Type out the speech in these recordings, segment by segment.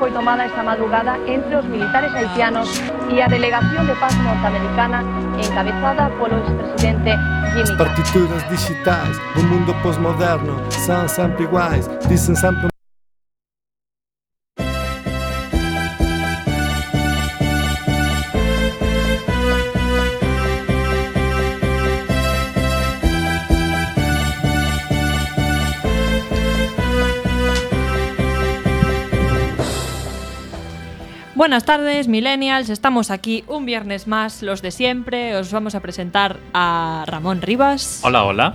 foi tomada esta madrugada entre os militares haitianos e a Delegación de Paz Norteamericana encabezada polo expresidente Jimmy Carter. Partituras mundo Buenas tardes, millennials. Estamos aquí un viernes más, los de siempre. Os vamos a presentar a Ramón Rivas, Hola, hola.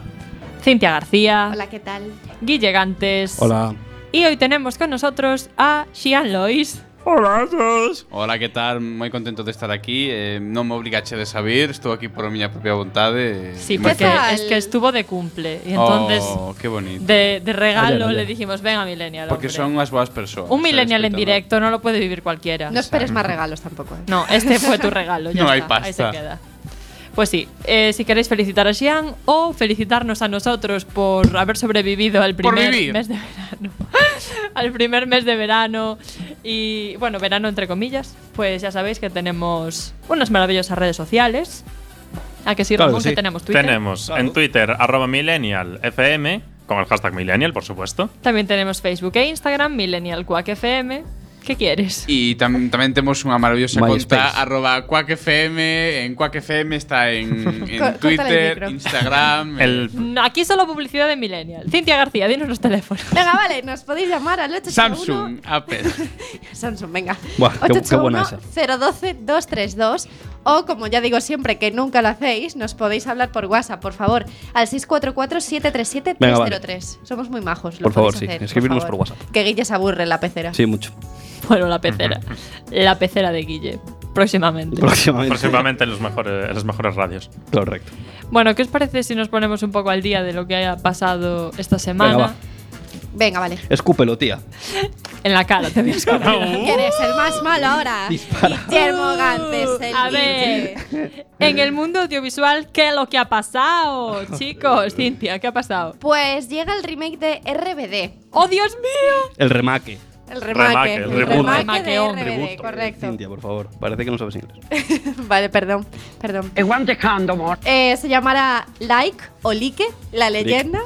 Cintia García, Hola, ¿qué tal? Guille Gantes. Hola. Y hoy tenemos con nosotros a Xian Lois. Hola a todos. Hola, que tal? Moi contento de estar aquí eh, Non me obligache de saber Estou aquí por a miña propia vontade Sí, Moi porque tal? es que estuvo de cumple. Y entonces, Oh, que bonito de, de regalo, le dijimos: Venga, millennial. Porque hombre". son unhas boas persoas Un millennial en directo no lo puede vivir cualquiera. No esperes más regalos tampoco. ¿eh? No, este fue tu regalo. ya No hay está, Ahí se pasta. queda. Pues sí, eh, si queréis felicitar a Xian o felicitarnos a nosotros por haber sobrevivido al primer mes de verano. al primer mes de verano y, bueno, verano entre comillas, pues ya sabéis que tenemos unas maravillosas redes sociales. ¿A que sí, Claro Ramón? que sí. Que tenemos Twitter. Tenemos Claro. en Twitter arroba millennialfm, con el hashtag millennial, por supuesto. También tenemos Facebook e Instagram, Millennial Quack FM. ¿Qué quieres? E tam, tamén temos unha maravillosa conta Arroba Quack FM En Quack FM está en, en Córtale el Twitter. Instagram El No, Aquí solo publicidad de Millennial. Cintia García, dinos los teléfonos. Venga, vale, nos podéis llamar al 881 Samsung, Apple Samsung, venga. Buah, qué- qué buena esa. 012-232 o como ya digo siempre que nunca lo hacéis, nos podéis hablar por WhatsApp, por favor, al 644-737-303. Venga, vale. Somos muy majos. lo Por favor, sí, escribirnos favor. por WhatsApp. Que Guille se aburre en la pecera. Sí, mucho. Bueno, la pecera. la pecera de Guille. Próximamente. Próximamente. próximamente en los mejores, en las mejores radios. Correcto. Bueno, ¿qué os parece si nos ponemos un poco al día de lo que haya pasado esta semana? Venga, va. Venga, vale. Escúpelo, tía. En la cara te voy a escupir. ¿Quién es el más malo ahora? Dispara. Guillermo Gantes, el A ver, en el mundo audiovisual, ¿qué es lo que ha pasado? Chicos, Cintia, ¿qué ha pasado? Pues llega el remake de RBD. ¡Oh, Dios mío! El remaque. El remake, el el remake, tributo. correcto. Cintia, por favor. Parece que no sabes inglés. vale, perdón, perdón. Eh, se llamará Like o Like, la leyenda.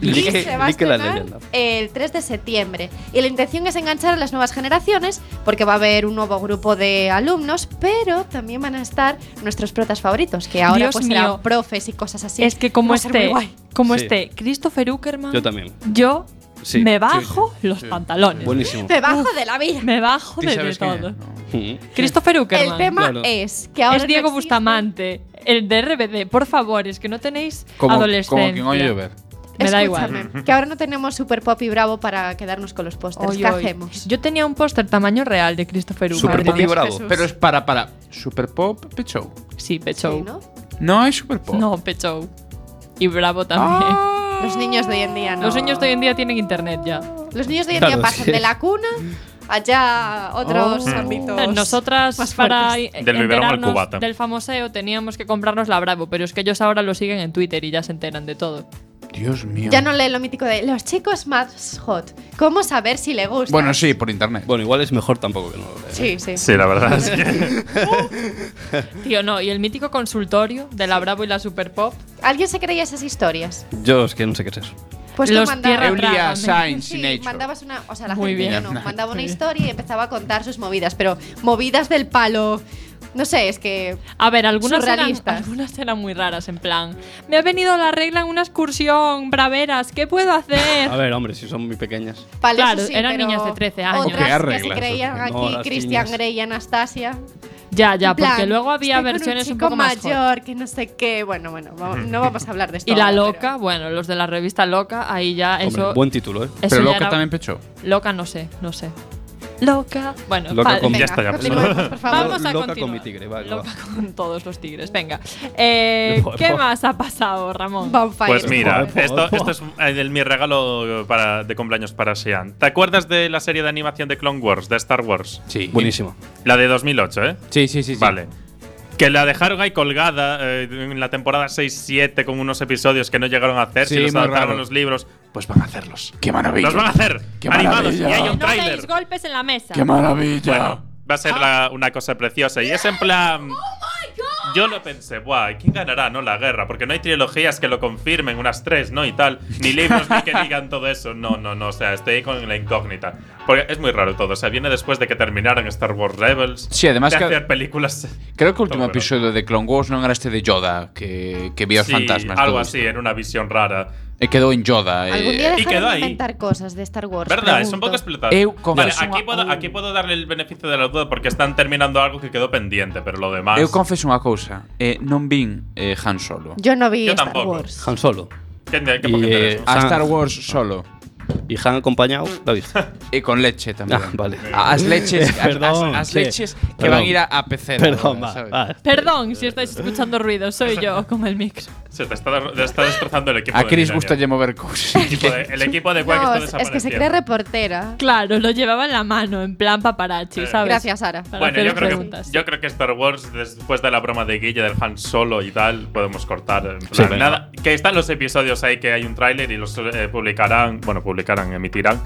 Y Like- se va a Like la estrenar leyenda. el 3 de septiembre. Y la intención es enganchar a las nuevas generaciones, porque va a haber un nuevo grupo de alumnos, pero también van a estar nuestros protas favoritos, que ahora Dios pues mío. serán profes y cosas así. Es que como esté, como Sí. esté Christopher Uckerman, Yo también. yo Sí, me sí, bajo los sí. pantalones. Buenísimo. Me bajo de la vida. Me bajo de, todo. No. Mm. Christopher Uckerman. El tema Claro. es que ahora es Diego no Bustamante, el de RBD. Por favor, es que no tenéis Como, adolescencia. como quien oye llover Me da igual. Que ahora no tenemos Super Pop y Bravo para quedarnos con los pósters. Oy, ¿Qué oy. hacemos? Yo tenía un póster tamaño real de Christopher Super Uckerman. Pop y Bravo. Jesús. Pero es para, para Super Pop, Pechou Sí, Pechou. Sí, ¿no? No hay Super Pop No, Pechou. Y Bravo también. Ah. Los niños de hoy en día no. Los niños de hoy en día tienen internet ya. Los niños de hoy en Claro, día pasan sí. de la cuna allá a otros Oh. ámbitos. Nosotras más para fuertes. Del biberón al enterarnos cubata. del famoseo teníamos que comprarnos la Bravo, pero es que ellos ahora lo siguen en Twitter y ya se enteran de todo. Dios mío Ya no lee lo mítico de los chicos más hot. ¿Cómo saber si le gusta? Bueno, sí, por internet Bueno, igual es mejor tampoco que no lo veas. Sí, sí. Sí, la verdad es que. Tío, no, y el mítico consultorio de la Bravo y la Super Pop. ¿Alguien se creía esas historias? Yo es que no sé qué es eso. Pues Los tú mandabas. tierra Eulia. Science Sí, in Nature mandabas una. O sea, la Muy gente bien. no, mandaba una historia y empezaba a contar sus movidas, pero movidas del palo. No sé, es que. A ver, algunas eran, algunas eran muy raras, en plan. Me ha venido la regla en una excursión, braveras, ¿qué puedo hacer? A ver, hombre, si son muy pequeñas. Vale, Claro, sí, eran niñas de 13 años. Otras Ok, que se creían aquí No, Christian niñas. Grey y Anastasia. Ya, ya, plan, porque luego había versiones un, chico poco más hot. mayor, que no sé qué. Bueno, bueno, vamos- no vamos a hablar de esto. Y la ahora, loca, pero- bueno, los de la revista Loca, ahí ya Hombre, eso. buen título, ¿eh? eso Pero loca era- también Pechou Loca, no sé, no sé. Loca. Bueno, Loca vale. con- Ya Venga, está, ya continuemos, por favor. Vamos a Loca continuar. con mi tigre, vale, Loca va. con todos los tigres. Venga. Eh, ¿Qué más ha pasado, Ramón? Bonfire. Pues mira, esto, es eh, el- mi regalo para, de cumpleaños para Sean. ¿Te acuerdas de la serie de animación de Clone Wars, de Star Wars? Sí Buenísimo. La de 2008, ¿eh? Sí, sí, sí, sí. Que la dejaron ahí colgada eh, en la temporada 6-7 con unos episodios que no llegaron a hacer, Sí, si los adaptaron raro. los libros. pues van a hacerlos. ¡Qué maravilla! Los van a hacer ¡Qué animados y maravilla! hay un no tráiler. deis golpes en la mesa. ¡Qué maravilla! Bueno, va a ser la- una cosa preciosa. Y es en plan. Yo lo pensé, buah, ¿quién ganará, no? La guerra. Porque no hay trilogías que lo confirmen, unas tres, ¿no? Y tal. Ni libros ni que digan todo eso. No, no, no. O sea, estoy con la incógnita. Porque es muy raro todo. O sea, viene después de que terminaran Star Wars Rebels. Sí, además de que- hacer películas. Creo que el último episodio de Clone Wars non era este de Yoda, que, que Sí, fantasmas. algo así, isto. en una visión rara. E quedou en Yoda. Eh. Algún día e quedou de inventar cosas de Star Wars. Verdad, pregunto. es un pouco explotar. Eu vale, aquí, podo, aquí puedo darle el beneficio de la duda porque están terminando algo que quedó pendiente, pero lo demás... Eu confeso unha cousa. Eh, non vin eh, Han Solo. Yo non vi Yo Star tampoco. Wars. Han Solo. Que, que, que, que, que, a Star Wars solo. que, ¿Y Han acompañado? ¿La viste? E con leche tamén. Ah, vale. As leches, as, Perdón, as, as sí. leches que Perdón. van a ir a, a pecera. Perdón, ahora, va, va. Perdón si estáis escuchando ruido, soy yo con el micro. Se te está, te está destrozando el equipo A de Chris Millennial. gusta mover cousas. El equipo de, el equipo de No, está es, es que se cree reportera. Claro, lo llevaba en la mano, en plan paparazzi, Eh. ¿sabes? Gracias, Sara. Para Bueno, hacer yo creo, que, yo creo que Star Wars, después de la broma de Guille del Han Solo y tal, podemos cortar. en Sí, plan, venga. nada, que están los episodios ahí, que hay un tráiler y los eh, publicarán. Bueno, publicarán, emitirán.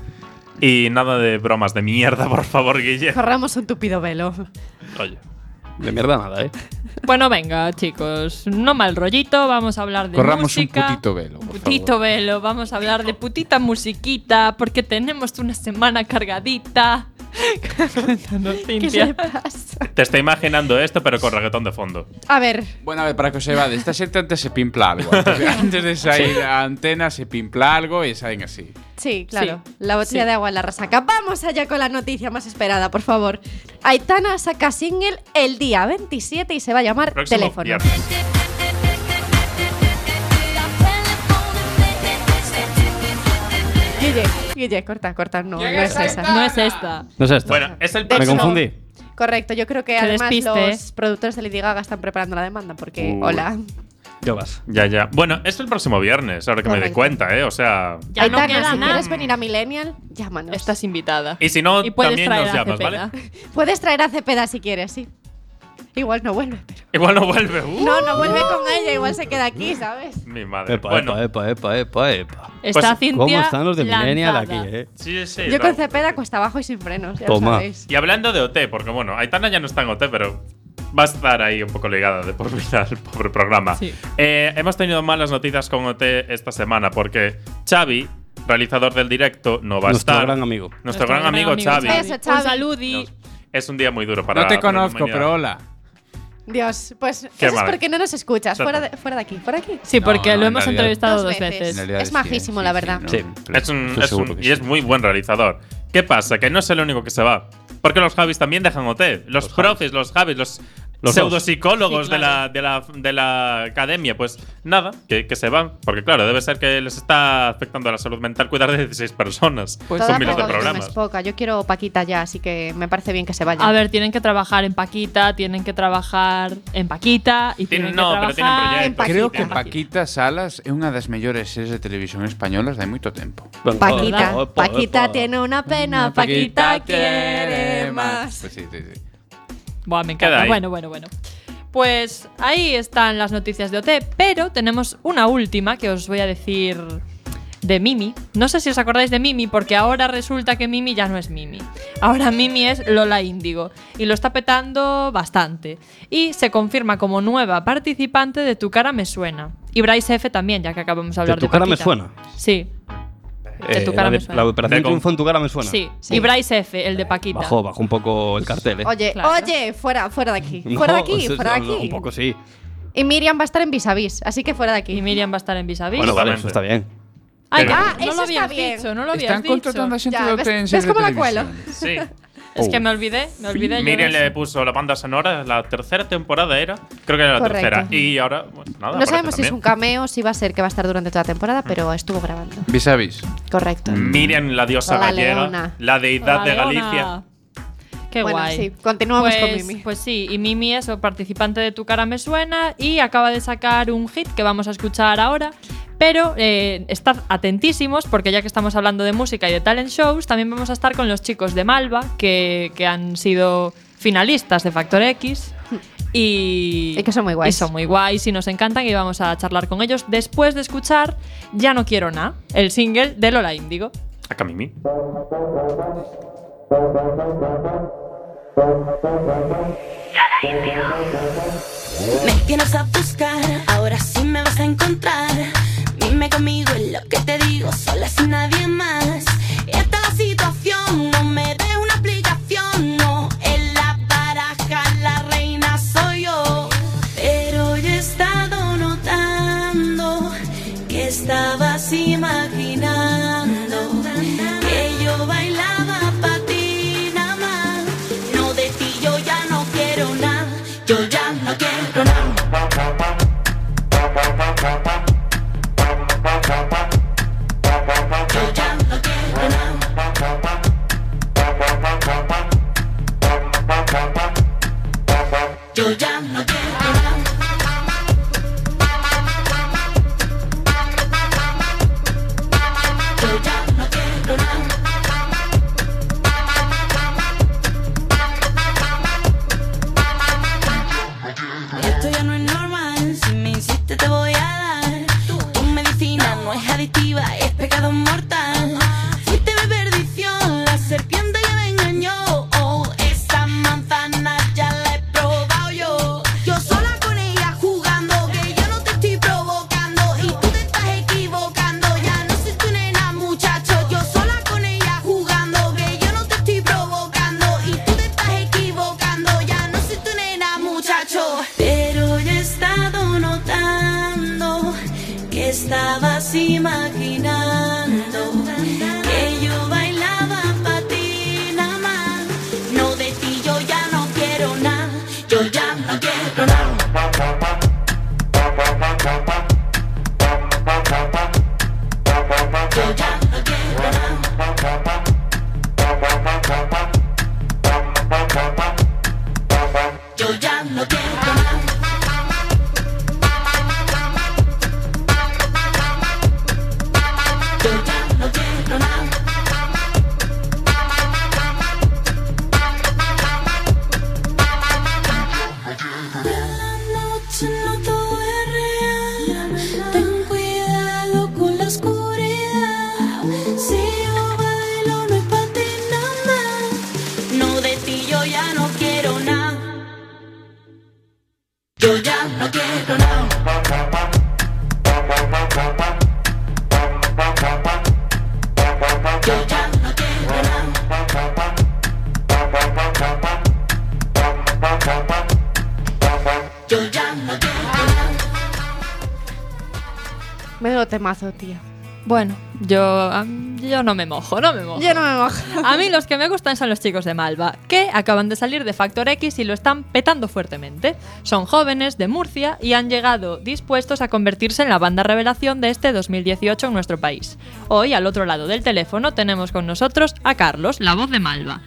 Y nada de bromas de mierda, por favor, Guille. Corramos un tupido velo. Oye. De mierda nada, ¿eh? Bueno, venga, chicos, no mal rollito, vamos a hablar de Corramos un música. putito velo, Un por putito favor. velo, vamos a hablar de putita musiquita, porque tenemos una semana cargadita. Cuéntanos, ¿Qué Cintia. Te estoy imaginando esto, pero con reggaetón de fondo. A ver, Bueno, a ver, para que os se esta xente antes se pimpla algo. Antes de, antes de sair a antena se pimpla algo e saen así. sí, claro. Sí, La botella sí. de agua en la resaca. Vamos allá con la noticia más esperada, por favor. Aitana saca single el día 27 y se va a llamar Próximo Teléfono. viernes. Guille, corta, corta. No, no es esa. No es esta. No es esto. Bueno, es el Me próximo. hecho, confundí. Correcto, yo creo que además despiste. los productores de Lady Gaga están preparando la demanda porque, hola. Ya vas. Ya, ya. Bueno, es el próximo viernes, ahora que me doy cuenta, ¿eh? O sea. Ya no queda si nada. quieres venir a Millennial, llámanos. Estás invitada. Y si no, Y puedes también traer nos a llamas, Cepeda. ¿vale? Puedes traer a Cepeda si quieres, sí. Igual no vuelve, pero. Igual no vuelve. Uh, No, no vuelve con ella, igual se queda aquí, ¿sabes? Mi madre. Epa, bueno, epa, epa, epa, epa. Está Pues, Cintia ¿Cómo están los de Millennial aquí, eh? sí, sí. Yo con Cepeda cuesta abajo y sin frenos, ya lo Toma. sabéis. Y hablando de OT, porque bueno, Aitana ya no está en OT, pero va a estar ahí un poco ligada de por vida al pobre programa. Sí. Eh, hemos tenido malas noticias con OT esta semana porque Xavi, realizador del directo, no va a Nuestro estar. gran amigo. Nuestro, gran, amigo, Xavi. Eso, Xavi. Un saludi. Nos- Es un día muy duro para no te conozco, pero hola. Dios, pues Qué eso mal. es porque no nos escuchas. Fuera de, fuera de aquí, fuera de aquí. Sí, porque No, no, lo en hemos realidad- entrevistado Dos veces. veces. En realidad Es majísimo, sí, la sí, verdad. no, Sí. Es un, Estoy es un- seguro que y sí. es muy buen realizador. ¿Qué pasa? Que no es el único que se va. Porque los Javis también dejan OT. Los, profes, los Javis, los, Los pseudopsicólogos Sí, de, la, de, la, de la academia, pues nada, que, que se van. Porque claro, debe ser que les está afectando a la salud mental cuidar de 16 personas Pues con Toda miles de es poca. Yo quiero Paquita ya, así que me parece bien que se vaya. A ver, tienen que trabajar en Paquita, tienen que trabajar en Paquita y Tienen- tienen no, que pero tienen trabajar proyectos. en Paquita. Creo que Paquita. Salas é unha das mellores series de televisión españolas de tempo. Venga, Paquita, Paquita tiene una pena, Paquita quiere más. Pues sí, sí, sí. Buah, me encanta. Bueno, bueno, bueno. Pues ahí están las noticias de OT, pero tenemos una última que os voy a decir de Mimi. No sé si os acordáis de Mimi, porque ahora resulta que Mimi ya no es Mimi. Ahora Mimi es Lola Índigo y lo está petando bastante. Y se confirma como nueva participante de Tu cara me suena. Y Bryce F también, ya que acabamos de ¿De hablar de, tu cara me suena? Sí, Eh, tu cara la, me de- suena. la operación De con- triunfo en tu cara me suena. sí. Sí. Y Bryce F, el de Paquita. Bajó, bajó un poco el cartel, eh. Oye, Claro. oye, fuera, fuera de aquí. No, fuera de aquí, fuera de no, aquí. Un poco sí. Y Miriam va a estar en vis a vis, así que fuera de aquí. Y Miriam va a estar en vis a vis. Bueno, vale, eso está bien. Ay, Pero- que Ah, no eso lo está habías bien. dicho, no lo habías Están dicho. contratando a xente Ya, do ves- ves de cómo la cuelo? Sí. Es Oh. que me olvidé, me olvidé. yo Miriam le puso la banda sonora, la tercera temporada era. Creo que era la Correcto. tercera. Y ahora, bueno, nada. No sabemos si es un cameo, si va a ser que va a estar durante toda la temporada, pero estuvo grabando. Vis a vis. Correcto. Miriam, la diosa La gallega, leona. la deidad de Galicia. Qué Bueno, guay. sí, continuamos pues, con Mimi. Pues sí, y Mimi es participante de Tu cara me suena y acaba de sacar un hit que vamos a escuchar ahora. Pero eh, estad atentísimos porque ya que estamos hablando de música y de talent shows, también vamos a estar con los chicos de Malva, que, que han sido finalistas de Factor X. Y, Y que son muy guays. Y son muy guays y nos encantan y vamos a charlar con ellos después de escuchar Ya no quiero nada, el single de Lola Índigo. Acá Mimi. Me tienes a buscar, ahora sí me vas a encontrar. Dime conmigo es lo que te digo, sola sin nadie más. Esta situación, no me des una explicación, no. En la baraja la reina soy yo. Pero yo he estado notando que estabas imaginando Menudo temazo, tío. Bueno, yo, a- yo no me mojo, no me mojo. Yo no me mojo. A mí los que me gustan son los chicos de Malva, que acaban de salir de Factor X y lo están petando fuertemente. Son jóvenes de Murcia y han llegado dispuestos a convertirse en la banda revelación de este 2018 en nuestro país. Hoy, al otro lado del teléfono, tenemos con nosotros a Carlos, la voz de Malva.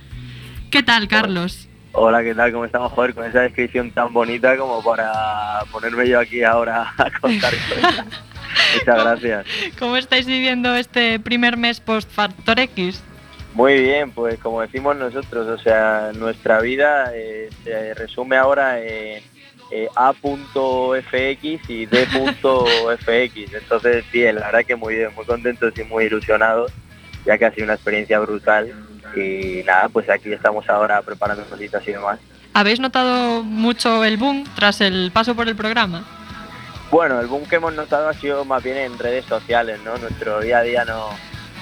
¿Qué tal, Carlos? Hola, ¿qué tal? ¿Cómo estamos? Joder, con esa descripción tan bonita como para ponerme yo aquí ahora a contar cosas. Muchas gracias. ¿Cómo estáis viviendo este primer mes post Factor X? Muy bien, pues como decimos nosotros, o sea, nuestra vida eh, se resume ahora en eh, A.fx y D.fx. Entonces, bien, la verdad que muy bien, muy contentos y muy ilusionados, ya que ha sido una experiencia brutal. Y nada, pues aquí estamos ahora preparando cositas y demás. ¿Habéis notado mucho el boom tras el paso por el programa? Bueno, el boom que hemos notado ha sido más bien en redes sociales, ¿no? Nuestro día a día no,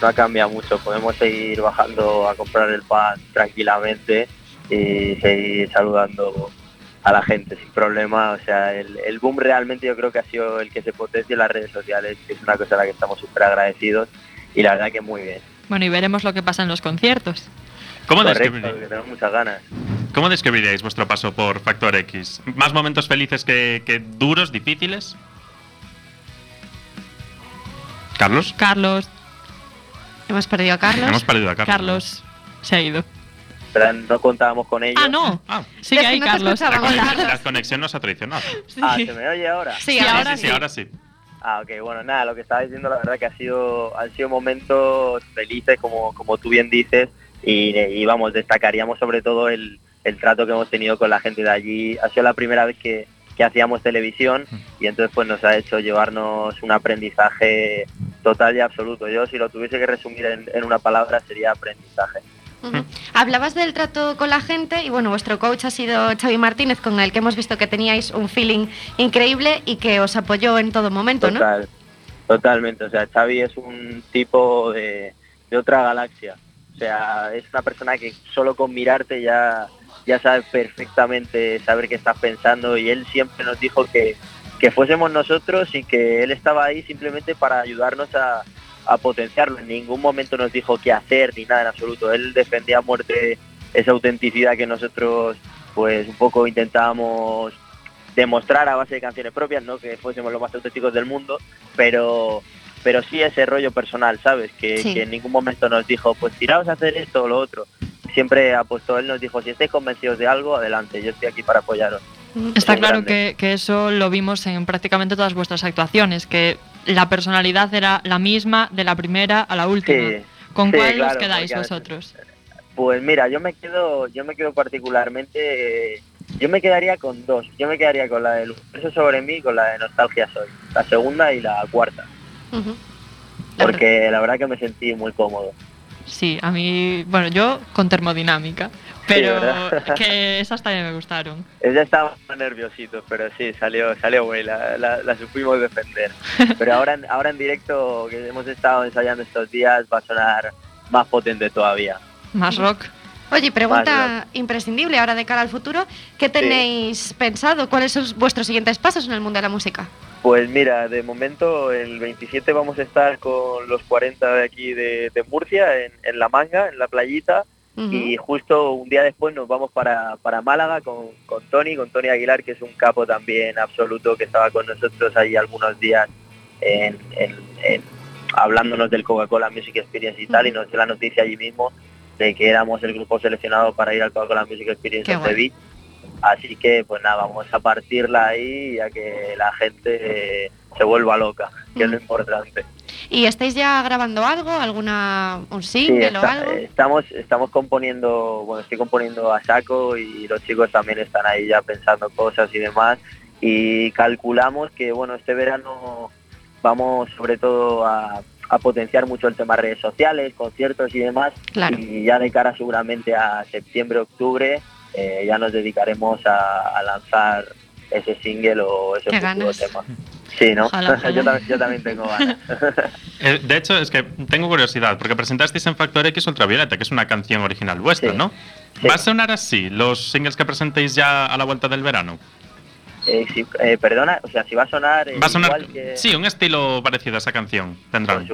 no ha cambiado mucho. Podemos seguir bajando a comprar el pan tranquilamente y seguir saludando a la gente sin problema. O sea, el, el boom realmente yo creo que ha sido el que se potencia en las redes sociales, que es una cosa a la que estamos súper agradecidos y la verdad que muy bien. Bueno, y veremos lo que pasa en los conciertos. ¿Cómo, Correcto, que tenemos muchas ganas. Cómo describiríais vuestro paso por Factor X? ¿Más momentos felices que, que duros, difíciles? ¿Carlos? Carlos, Hemos perdido a Carlos. Hemos perdido a Carlos. Carlos se ha ido. Pero no contábamos con ello. Ah, no. Ah, Sigue Es que no Carlos. la, conexión, la conexión nos ha traicionado. Sí. Ah, ¿se me oye ahora? Sí, Sí, ahora ahora sí, sí. ahora sí. Ah, ok, bueno, nada, lo que estaba diciendo la verdad que ha sido, han sido momentos felices, como, como tú bien dices, y, y vamos, destacaríamos sobre todo el, el trato que hemos tenido con la gente de allí. Ha sido la primera vez que, que hacíamos televisión y entonces pues nos ha hecho llevarnos un aprendizaje total y absoluto. Yo si lo tuviese que resumir en, en una palabra sería aprendizaje. Hablabas del trato con la gente y bueno, vuestro coach ha sido Xavi Martínez, con el que hemos visto que teníais un feeling increíble y que os apoyó en todo momento, ¿no? Total, totalmente. O sea, Xavi es un tipo de, de otra galaxia. O sea, es una persona que solo con mirarte ya, ya sabe perfectamente saber qué estás pensando y él siempre nos dijo que, que fuésemos nosotros y que él estaba ahí simplemente para ayudarnos a, a potenciarlo. En ningún momento nos dijo qué hacer ni nada en absoluto. Él defendía a muerte esa autenticidad que nosotros pues un poco intentábamos demostrar a base de canciones propias, no que fuésemos los más auténticos del mundo, pero pero sí ese rollo personal, ¿sabes? Que, Sí. que en ningún momento nos dijo, pues tiraos a hacer esto o lo otro. Siempre apostó, él nos dijo, si estáis convencidos de algo, adelante, yo estoy aquí para apoyaros. Está claro que, que eso lo vimos en prácticamente todas vuestras actuaciones, que la personalidad era la misma de la primera a la última. Sí, ¿Con sí, cuál os quedáis vosotros? Pues mira, yo me quedo, yo me quedo particularmente, eh, yo me quedaría con dos. Yo me quedaría con la del Universo sobre mí y con la de Nostalgia Soy. La segunda y la cuarta. Porque la verdad que me sentí muy cómodo. Sí, a mí, bueno, yo con termodinámica, pero que esas también me gustaron. Ella estaba nerviosito, pero sí, salió, salió güey, la, la, la supimos defender. Pero ahora, en- ahora en directo, que hemos estado ensayando estos días, va a sonar más potente todavía. Más rock. Oye, pregunta imprescindible ahora de cara al futuro. ¿Qué tenéis pensado? ¿Cuáles son vuestros siguientes pasos en el mundo de la música? Pues mira, de momento el 27 vamos a estar con los 40 de aquí de, de Murcia, en, en La Manga, en la playita, y justo un día después nos vamos para, para Málaga con, con Tony, con Tony Aguilar, que es un capo también absoluto, que estaba con nosotros ahí algunos días en, en- en- hablándonos del Coca-Cola Music Experience y tal, y nos dio la noticia allí mismo de que éramos el grupo seleccionado para ir al Coca-Cola Music Experience Qué en. Sevilla. Así que pues nada, vamos a partirla ahí y a que la gente eh, se vuelva loca, que es lo Mm. importante. ¿Y estáis ya grabando algo? ¿Alguna un Sí, single o está- algo? eh, estamos, estamos componiendo, bueno, estoy componiendo a saco y los chicos también están ahí ya pensando cosas y demás. Y calculamos que, bueno, este verano vamos sobre todo a, a potenciar mucho el tema redes sociales, conciertos y demás. Claro. Y ya de cara seguramente a septiembre, octubre, eh, ya nos dedicaremos a, a lanzar ese single o ese futuro ganas. tema. Sí, ¿no? Ojalá, ojalá. yo, también, yo también tengo ganas. Eh, de hecho, es que tengo curiosidad, porque presentasteis en Factor X Ultravioleta, que es una canción original vuestra, Sí. ¿no? Sí. ¿Va a sonar así los singles que presentéis ya a la vuelta del verano? Eh, eh, perdona, o sea, si va a sonar... eh, ¿Va a sonar? igual que- Sí, un estilo parecido a esa canción tendrán.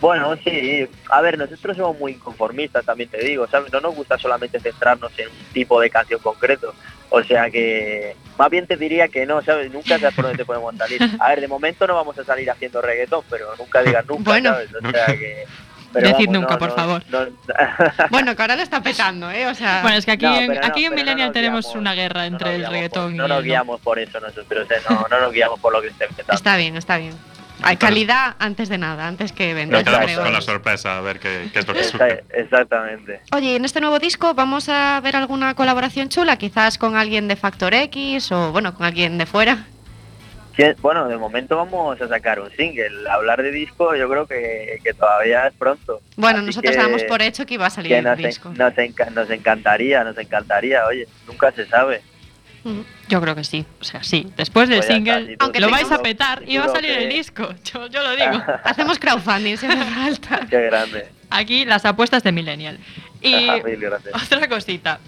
Bueno, sí. A ver, nosotros somos muy inconformistas, también te digo, ¿sabes? No nos gusta solamente centrarnos en un tipo de canción concreto. O sea que, más bien te diría que no, ¿sabes? Nunca sabes por dónde te podemos salir. A ver, de momento no vamos a salir haciendo reggaetón, pero nunca digas nunca, Bueno. ¿sabes? O sea que... Decid vamos, nunca, no, por no, favor. no- Bueno, que ahora lo está petando, ¿eh? O sea, Bueno, es que aquí No, en, pero no, aquí en pero no Millennial tenemos guiamos, una guerra entre el reggaetón por- y No el nos no. guiamos por eso nosotros, ¿eh? no, no nos guiamos por lo que esté petando. está bien, está bien. Hay calidad antes de nada, antes que Nos vender. con la sorpresa a ver qué, qué es lo que surge. Exactamente. Oye, en este nuevo disco vamos a ver alguna colaboración chula, quizás con alguien de Factor X o bueno, con alguien de fuera. Sí, bueno, de momento vamos a sacar un single. Hablar de disco yo creo que, que todavía es pronto. Bueno, Así nosotros damos por hecho que iba a salir el nos, en- disco. nos, enca- nos encantaría, nos encantaría, oye, nunca se sabe. Mm. Yo creo que sí. O sea, sí. Después del Pues está, single, si Aunque lo vais a petar y va a salir el disco. Yo, yo lo digo. Hacemos crowdfunding si hace falta. Qué grande. Aquí las apuestas de Millennial. Y otra cosita.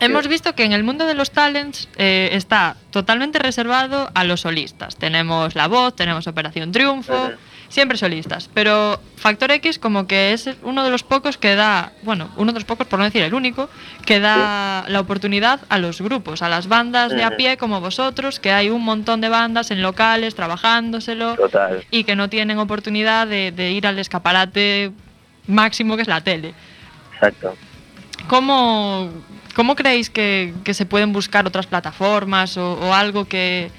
Hemos visto que en el mundo de los talents eh, está totalmente reservado a los solistas. Tenemos La Voz, tenemos Operación Triunfo, siempre solistas. Pero Factor X como que es uno de los pocos que da, bueno, uno de los pocos, por no decir el único, que da la oportunidad a los grupos, a las bandas de a pie como vosotros, que hay un montón de bandas en locales trabajándoselo Total. y que no tienen oportunidad de, de ir al escaparate máximo que es la tele. Exacto. ¿Cómo, cómo creéis que, que se pueden buscar otras plataformas o, o algo que,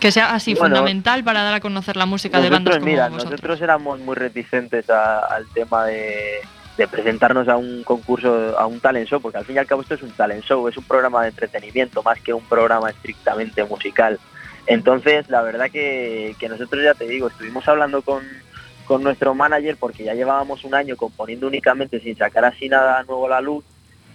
que sea así Bueno, fundamental para dar a conocer la música de bandas como mira, vosotros? nosotros éramos muy reticentes a- al tema de, de presentarnos a un concurso, a un talent show, porque al fin y al cabo esto es un talent show, es un programa de entretenimiento más que un programa estrictamente musical. Entonces, la verdad que, que nosotros ya te digo, estuvimos hablando con, con nuestro manager porque ya llevábamos un año componiendo únicamente sin sacar así nada nuevo a la luz,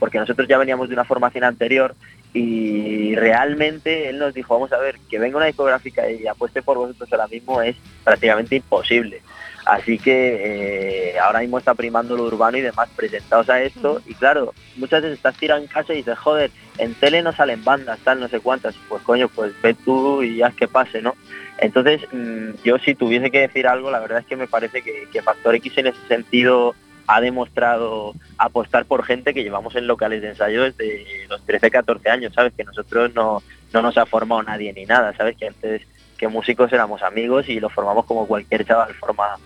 porque nosotros ya veníamos de una formación anterior y realmente él nos dijo, vamos a ver, que venga una discográfica y apueste por vosotros ahora mismo es prácticamente imposible. Así que eh, ahora mismo está primando lo urbano y demás presentados a esto. Y claro, muchas veces estás tirado en casa y dices, joder, en tele no salen bandas, tal, no sé cuántas. Pues coño, pues ve tú y haz que pase, ¿no? Entonces, mm, yo si tuviese que decir algo, la verdad es que me parece que, que Factor X en ese sentido ha demostrado apostar por gente que llevamos en locales de ensayo desde los 13, 14 años, ¿sabes? Que nosotros no, no nos ha formado nadie ni nada, ¿sabes? Que antes que músicos éramos amigos y lo formamos como cualquier chaval forma,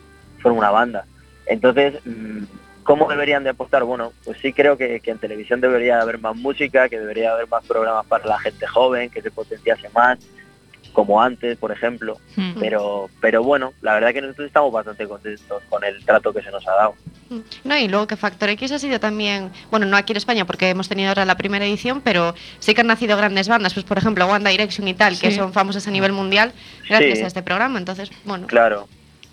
forma una banda. Entonces, mm, ¿cómo deberían de apostar? Bueno, pues sí creo que, que en televisión debería haber más música, que debería haber más programas para la gente joven, que se potenciase más, como antes, por ejemplo. Mm. Pero, pero bueno, la verdad que nosotros estamos bastante contentos con el trato que se nos ha dado. No, y luego que Factor X ha sido también, bueno, no aquí en España porque hemos tenido ahora la primera edición, pero sí que han nacido grandes bandas, pues por ejemplo One Direction y tal, que son famosas a nivel mundial gracias Sí. a este programa. Entonces, bueno, Claro.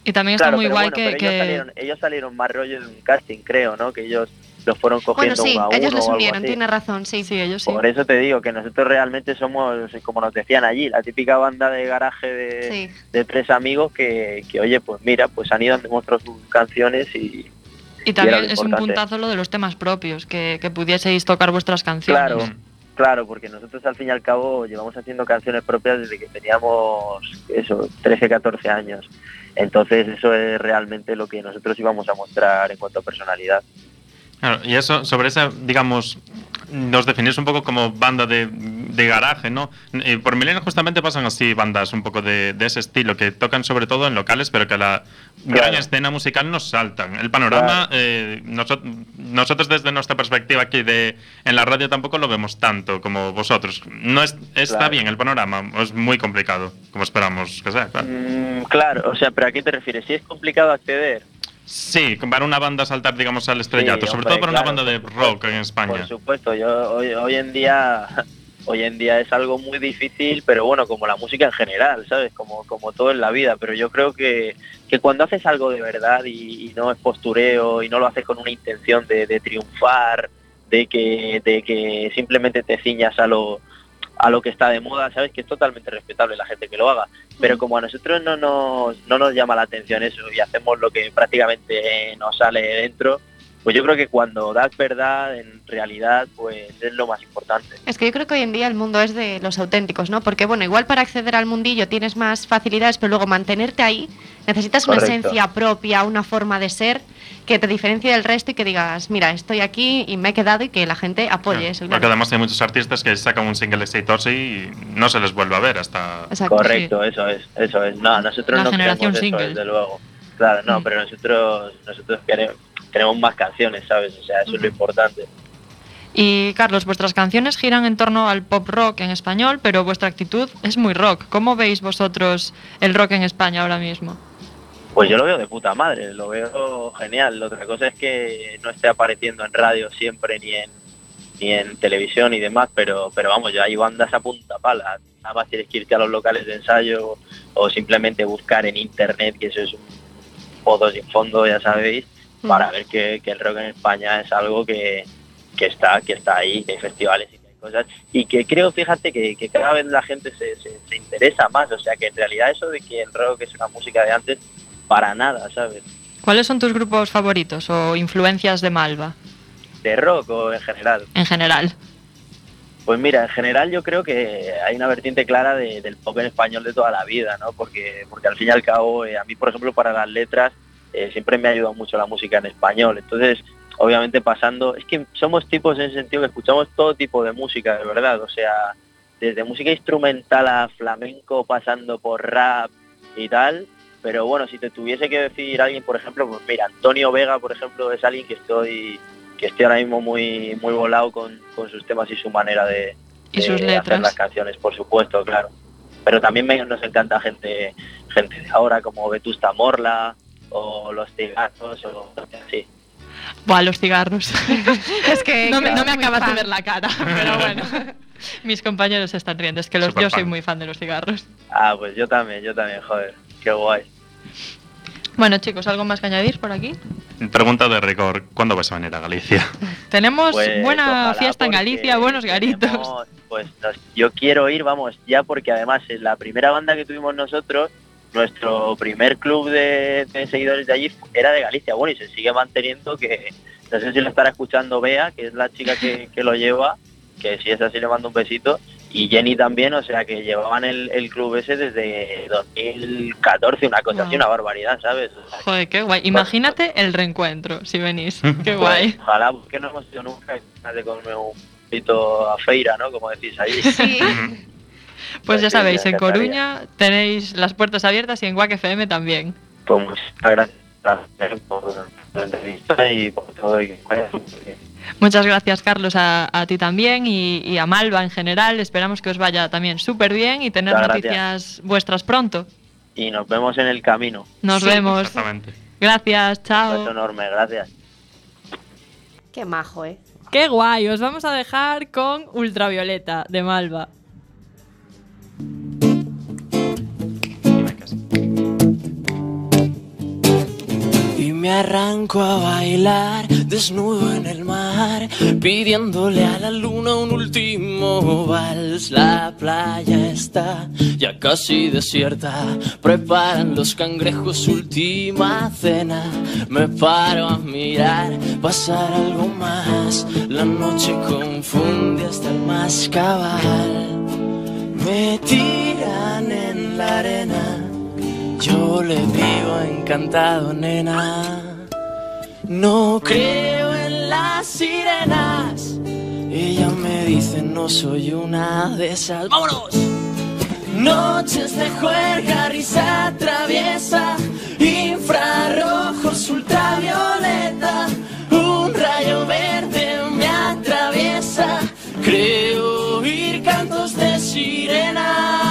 Y también está Claro, muy pero guay bueno, que, pero que- Ellos, salieron, ellos salieron más rollo de un casting, creo, ¿no? Que ellos los fueron bueno, cogiendo sí, uno a uno ellos algo unieron, tiene razón, sí. Sí, ellos sí. Por eso te digo que nosotros realmente somos, como nos decían allí, la típica banda de garaje de, Sí. de tres amigos que, que, oye, pues mira, pues han ido, han demostrado sus canciones y Y también es un puntazo lo de los temas propios, que, que pudieseis tocar vuestras canciones. claro, claro, porque nosotros al fin y al cabo llevamos haciendo canciones propias desde que teníamos eso, 13, 14 años. Entonces eso es realmente lo que nosotros íbamos a mostrar en cuanto a personalidad. Claro, y eso, sobre esa, digamos, nos definís un poco como banda de, de garaje, ¿no? Eh, por Milenio justamente pasan así bandas un poco de, de ese estilo, que tocan sobre todo en locales, pero que a la gran Claro. escena musical nos saltan. El panorama, Claro. eh, noso- nosotros desde nuestra perspectiva aquí de en la radio tampoco lo vemos tanto como vosotros. No es, está Claro. bien el panorama, es muy complicado, como esperamos que sea, claro. Mm, claro, o sea, pero ¿a qué te refieres? Si es complicado acceder, Sí, para una banda saltar, digamos, al estrellato, Sí, sobre hombre, todo para una banda de rock en España. Por supuesto, yo hoy, hoy en día hoy en día es algo muy difícil, pero bueno, como la música en general, ¿sabes? Como, como todo en la vida, pero yo creo que, que cuando haces algo de verdad y, y no es postureo y no lo haces con una intención de, de triunfar, de que, de que simplemente te ciñas a lo a lo que está de moda, sabes que es totalmente respetable la gente que lo haga, pero como a nosotros no nos, no nos llama la atención eso y hacemos lo que prácticamente nos sale de dentro, pues yo creo que cuando das verdad, en realidad, pues es lo más importante. Es que yo creo que hoy en día el mundo es de los auténticos, ¿no? Porque, bueno, igual para acceder al mundillo tienes más facilidades, pero luego mantenerte ahí necesitas una esencia propia, una forma de ser que te diferencie del resto y que digas, mira, estoy aquí y me he quedado y que la gente apoye Claro, eso. Porque claro. además hay muchos artistas que sacan un single exitoso y no se les vuelve a ver hasta... Exacto. Correcto, eso es, eso es. No, nosotros La no generación queremos eso, single. desde luego. Claro, no, Mm. pero nosotros nosotros queremos, tenemos más canciones, ¿sabes? O sea, eso es lo importante. Y Carlos, vuestras canciones giran en torno al pop rock en español, pero vuestra actitud es muy rock. ¿Cómo veis vosotros el rock en España ahora mismo? Pues yo lo veo de puta madre, lo veo genial. Otra cosa es que no esté apareciendo en radio siempre ni en ni en televisión y demás, pero pero vamos, ya hay bandas a punta pala. Nada más tienes que irte a los locales de ensayo o simplemente buscar en internet, que eso es un pozo sin fondo, ya sabéis, para ver que, que el rock en España es algo que, que está que está ahí, que hay festivales y que hay cosas. Y que creo, fíjate, que, que cada vez la gente se, se, se interesa más. O sea, que en realidad eso de que el rock es una música de antes, para nada, ¿sabes? ¿Cuáles son tus grupos favoritos o influencias de Malva De rock o en general. en general? Pues mira, en general yo creo que hay una vertiente clara de- del pop en español de toda la vida, ¿no? Porque, porque al fin y al cabo, eh, a mí, por ejemplo, para las letras, eh, siempre me ha ayudado mucho la música en español. Entonces, obviamente pasando, es que somos tipos en el sentido que escuchamos todo tipo de música, de verdad. O sea, desde música instrumental a flamenco, pasando por rap y tal. Pero bueno, si te tuviese que decir alguien, por ejemplo, pues mira, Antonio Vega, por ejemplo, es alguien que estoy que estoy ahora mismo muy muy volado con, con sus temas y su manera de, Y sus de hacer las canciones, por supuesto, claro. Pero también me- nos encanta gente gente de ahora como Vetusta Morla o Los Cigarros o así. Buah, los cigarros. Es que no me, no me es acabas de ver la cara, pero bueno. Mis compañeros están riendo. Es que los, yo soy muy fan de los cigarros. Ah, pues yo también, yo también, joder. Qué guay. Bueno, chicos, ¿algo más que añadir por aquí? Pregunta de rigor, ¿cuándo vas a venir a Galicia? Tenemos Pues, buena fiesta en Galicia, buenos garitos. tenemos, Pues nos- yo quiero ir, vamos, ya porque además en la primera banda que tuvimos nosotros, nuestro primer club de, de seguidores de allí era de Galicia. Bueno, y se sigue manteniendo que, no sé si lo estará escuchando Bea, que es la chica que, que lo lleva, que si es así le mando un besito, y Jenny también, o sea que llevaban el, el club ese desde 2014, una cosa así, Wow. una barbaridad, ¿sabes? O sea, Joder, qué guay. Imagínate el reencuentro, si venís. Qué pues, guay. ojalá, porque no hemos ido nunca de comerme un poquito a feira, ¿no? Como decís allí. Sí. Pues ya sabéis, en. Coruña tenéis las puertas abiertas y en Guac FM también. Pues muchas gracias por la entrevista y por todo. y que vaya súper bien. Muchas gracias, Carlos, a, a ti también y, y a Malva en general. Esperamos que os vaya también súper bien y tener Muchas noticias vuestras pronto. Y nos vemos en el camino. Nos Sí. vemos. Exactamente. Gracias, Un beso chao. enorme, gracias. Qué majo, ¿eh? Qué guay. Os vamos a dejar con Ultravioleta de Malva. Y me arranco a bailar desnudo en el mar, pidiéndole a la luna un último vals. La playa está ya casi desierta, preparan los cangrejos su última cena. Me paro a mirar, pasar algo más. La noche confunde hasta el más cabal. Me tiran en la arena. Yo le digo encantado, nena. No creo en las sirenas. Ella me dice no soy una de esas. ¡Vámonos! Noches de juerga, risa traviesa, infrarrojos, ultravioleta, un rayo verde me atraviesa, creo oír cantos de sirena.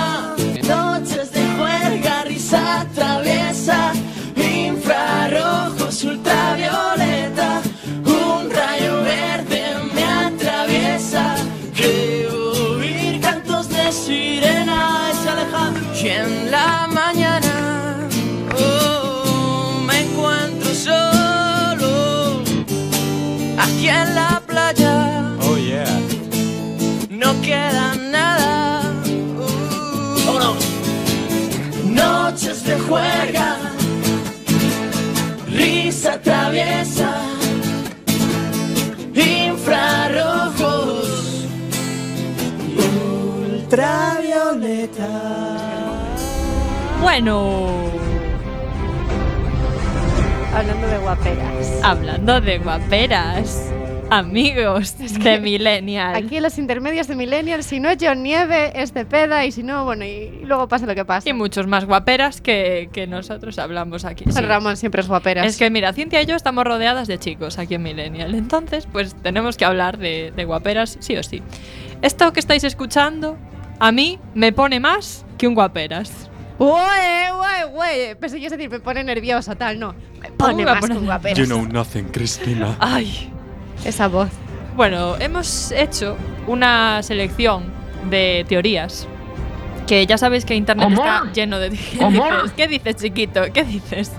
Juerga, risa traviesa, infrarrojos, ultravioleta. Bueno, Hablando de guaperas. hablando de guaperas, amigos de Millennial. Aquí en los intermedios de Millennial, si no es John Nieve, es de peda y si no, bueno, y luego pasa lo que pasa. Y muchos más guaperas que, que nosotros hablamos aquí. sí. Ramón siempre es guaperas. Es que mira, Cintia y yo estamos rodeadas de chicos aquí en Millennial. Entonces, pues tenemos que hablar de, de guaperas sí o sí. Esto que estáis escuchando, a mí me pone más que un guaperas. Uy, uy, uy. Pensé que ibas a decir, me pone nerviosa, tal, no. Me pone más poner- con guaperas. You know nothing, Cristina. Ay. Esa voz. Bueno, hemos hecho una selección de teorías. Que ya sabéis que internet está lleno de. ¿Qué dices? ¿Qué dices, chiquito? ¿Qué dices?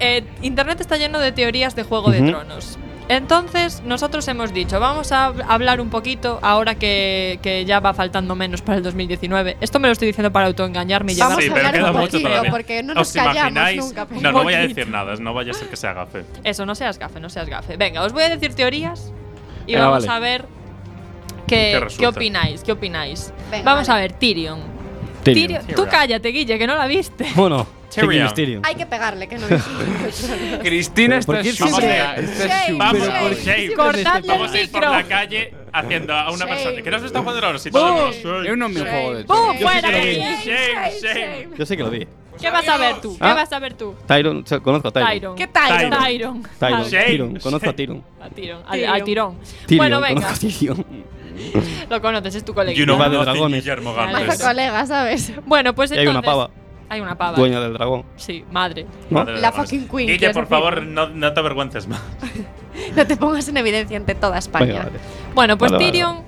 Eh, internet está lleno de teorías de Juego de. Tronos. Entonces, nosotros hemos dicho, vamos a hab- hablar un poquito ahora que, que ya va faltando menos para el 2019. Esto me lo estoy diciendo para autoengañarme y llevar Vamos Sí, a pero queda un mucho poquito, todavía. porque no nos ¿Os callamos imagináis? nunca. pero- No, no voy a decir nada, no vaya a ser que sea gafe. Eso, no seas gafe, no seas gafe. Venga, os voy a decir teorías y Venga, vamos vale. a ver ¿Qué qué, qué, opináis. ¿Qué opináis? Venga, vamos vale. a ver, Tyrion. Tyrion. Tyrion- Tú cállate, Guille, que no la viste. Bueno, Tyrion. Tyrion. Tyrion. Hay que pegarle, que no Cristina ¿Por está súper- Vamos, shame, por shame. shame. Cortadle Vamos el a ir por la calle haciendo a una Shame. persona que no se está jugando ahora, si todos Yo no me juego de. ¡Fuera de Shame, aquí! shame, shame. Yo sé que lo vi. ¿Qué vas a ver tú? ¿Qué Ah. vas a ver tú? Tyron, conozco a Tyron. Tyron. ¿Qué Tyron? Tyron. Tyron. Tyron. Tyron, conozco a Tyron. A Tyron. Tirón. Tyrion, bueno, venga. a. Lo conoces, es tu colega. You know Va de dragones. A colega, ¿sabes? Bueno, pues Y hay una entonces. pava. Hay una pava. Dueña del dragón. Sí, madre. ¿No? Madre La fucking queen, Guille, por decir. favor, no, no te avergüences más. No te pongas en evidencia ante toda España. Venga, vale. Bueno, pues Vale, vale, Tyrion,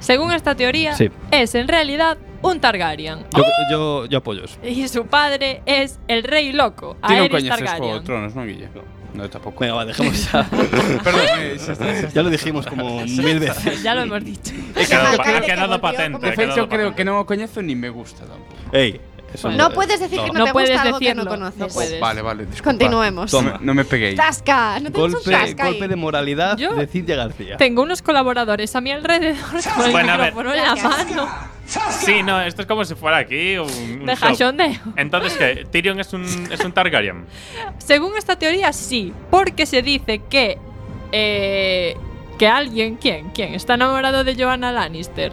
según esta teoría, Sí. es en realidad un Targaryen. Yo, yo, yo apoyo eso. Y su padre es el rey loco, Aerys coñeces Juego de Targaryen. Tronos, non, Guille? No, tampoco. Venga, va, dejemos ya. Perdón, eh, ya lo dijimos como mil veces. Ya lo hemos dicho. Ha quedado, patente. De quedado creo que non o coñezo ni me gusta tampoco. Ey, eso No puedes decir que no, No te puedes gusta algo que no conoces. no puedes. Vale, vale, disculpa. Continuemos. No me, no me peguéis. Tasca, no Golpe, tasca golpe de moralidad Yo- de Cintia García. Tengo unos colaboradores a mi alrededor con el Bueno, micrófono en la mano. Sí, no, esto es como si fuera aquí un, un De. Entonces, ¿qué? Tyrion es un, es un Targaryen. Según esta teoría, sí, porque se dice que eh, que alguien, ¿quién? ¿Quién? Está enamorado de Joanna Lannister.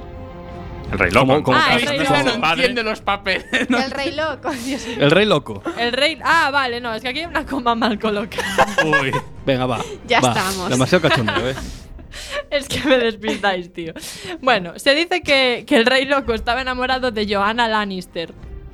El rey loco. ¿Cómo- cómo Ah, el rey loco. no entiende los papeles. El rey loco. Dios mío. El rey loco. El rey. Ah, vale, no, es que aquí hay una coma mal colocada. Uy. Venga, va. Ya va. estamos. Demasiado cachondeo, ¿eh? es que me despistáis, tío. Bueno, se dice que, que el rey loco estaba enamorado de Joanna Lannister,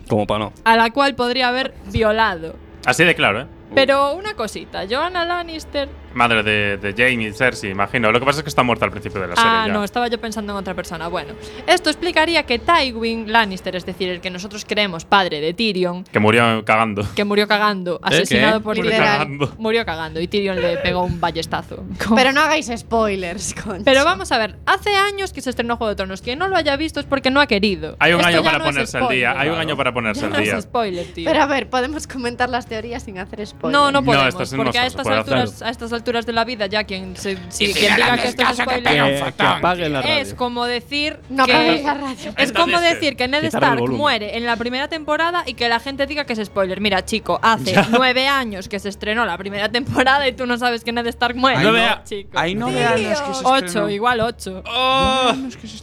Como para no. a la cual podría haber violado. Así de claro, ¿eh? Pero una cosita, Joanna Lannister. Madre de, de Jamie y Cersei, imagino. Lo que pasa es que está muerta al principio de la serie. Ah, no, estaba yo pensando en otra persona. Bueno, esto explicaría que Tywin Lannister, es decir, el que nosotros creemos padre de Tyrion, Que murió cagando. que murió cagando, asesinado ¿Qué? por Murió Literal. cagando. Murió cagando y Tyrion le pegó un ballestazo. Pero no hagáis spoilers, concha. Pero vamos a ver, hace años que se estrenó Juego de Tronos. Quien no lo haya visto es porque no ha querido. Hay un Esto año para no ponerse al día. Hay un año para ponerse Ya al no día. es spoiler, tío. Pero a ver, podemos comentar las teorías sin hacer spoilers. no, no podemos, no porque a estas, alturas, a estas alturas de la vida ya quien, se, si, si quien diga que esto es spoiler Que, que fatón. apaguen la radio. es como decir No que la radio. Es como decir que Ned Stark muere en la primera temporada y que la gente diga que es spoiler. Mira, chico, hace nueve años que se estrenó la primera temporada y tú no sabes que Ned Stark muere. Hay Nueve no- a- chico. Hay nueve años que se Ocho, estrenó. igual ocho. ¡Oh!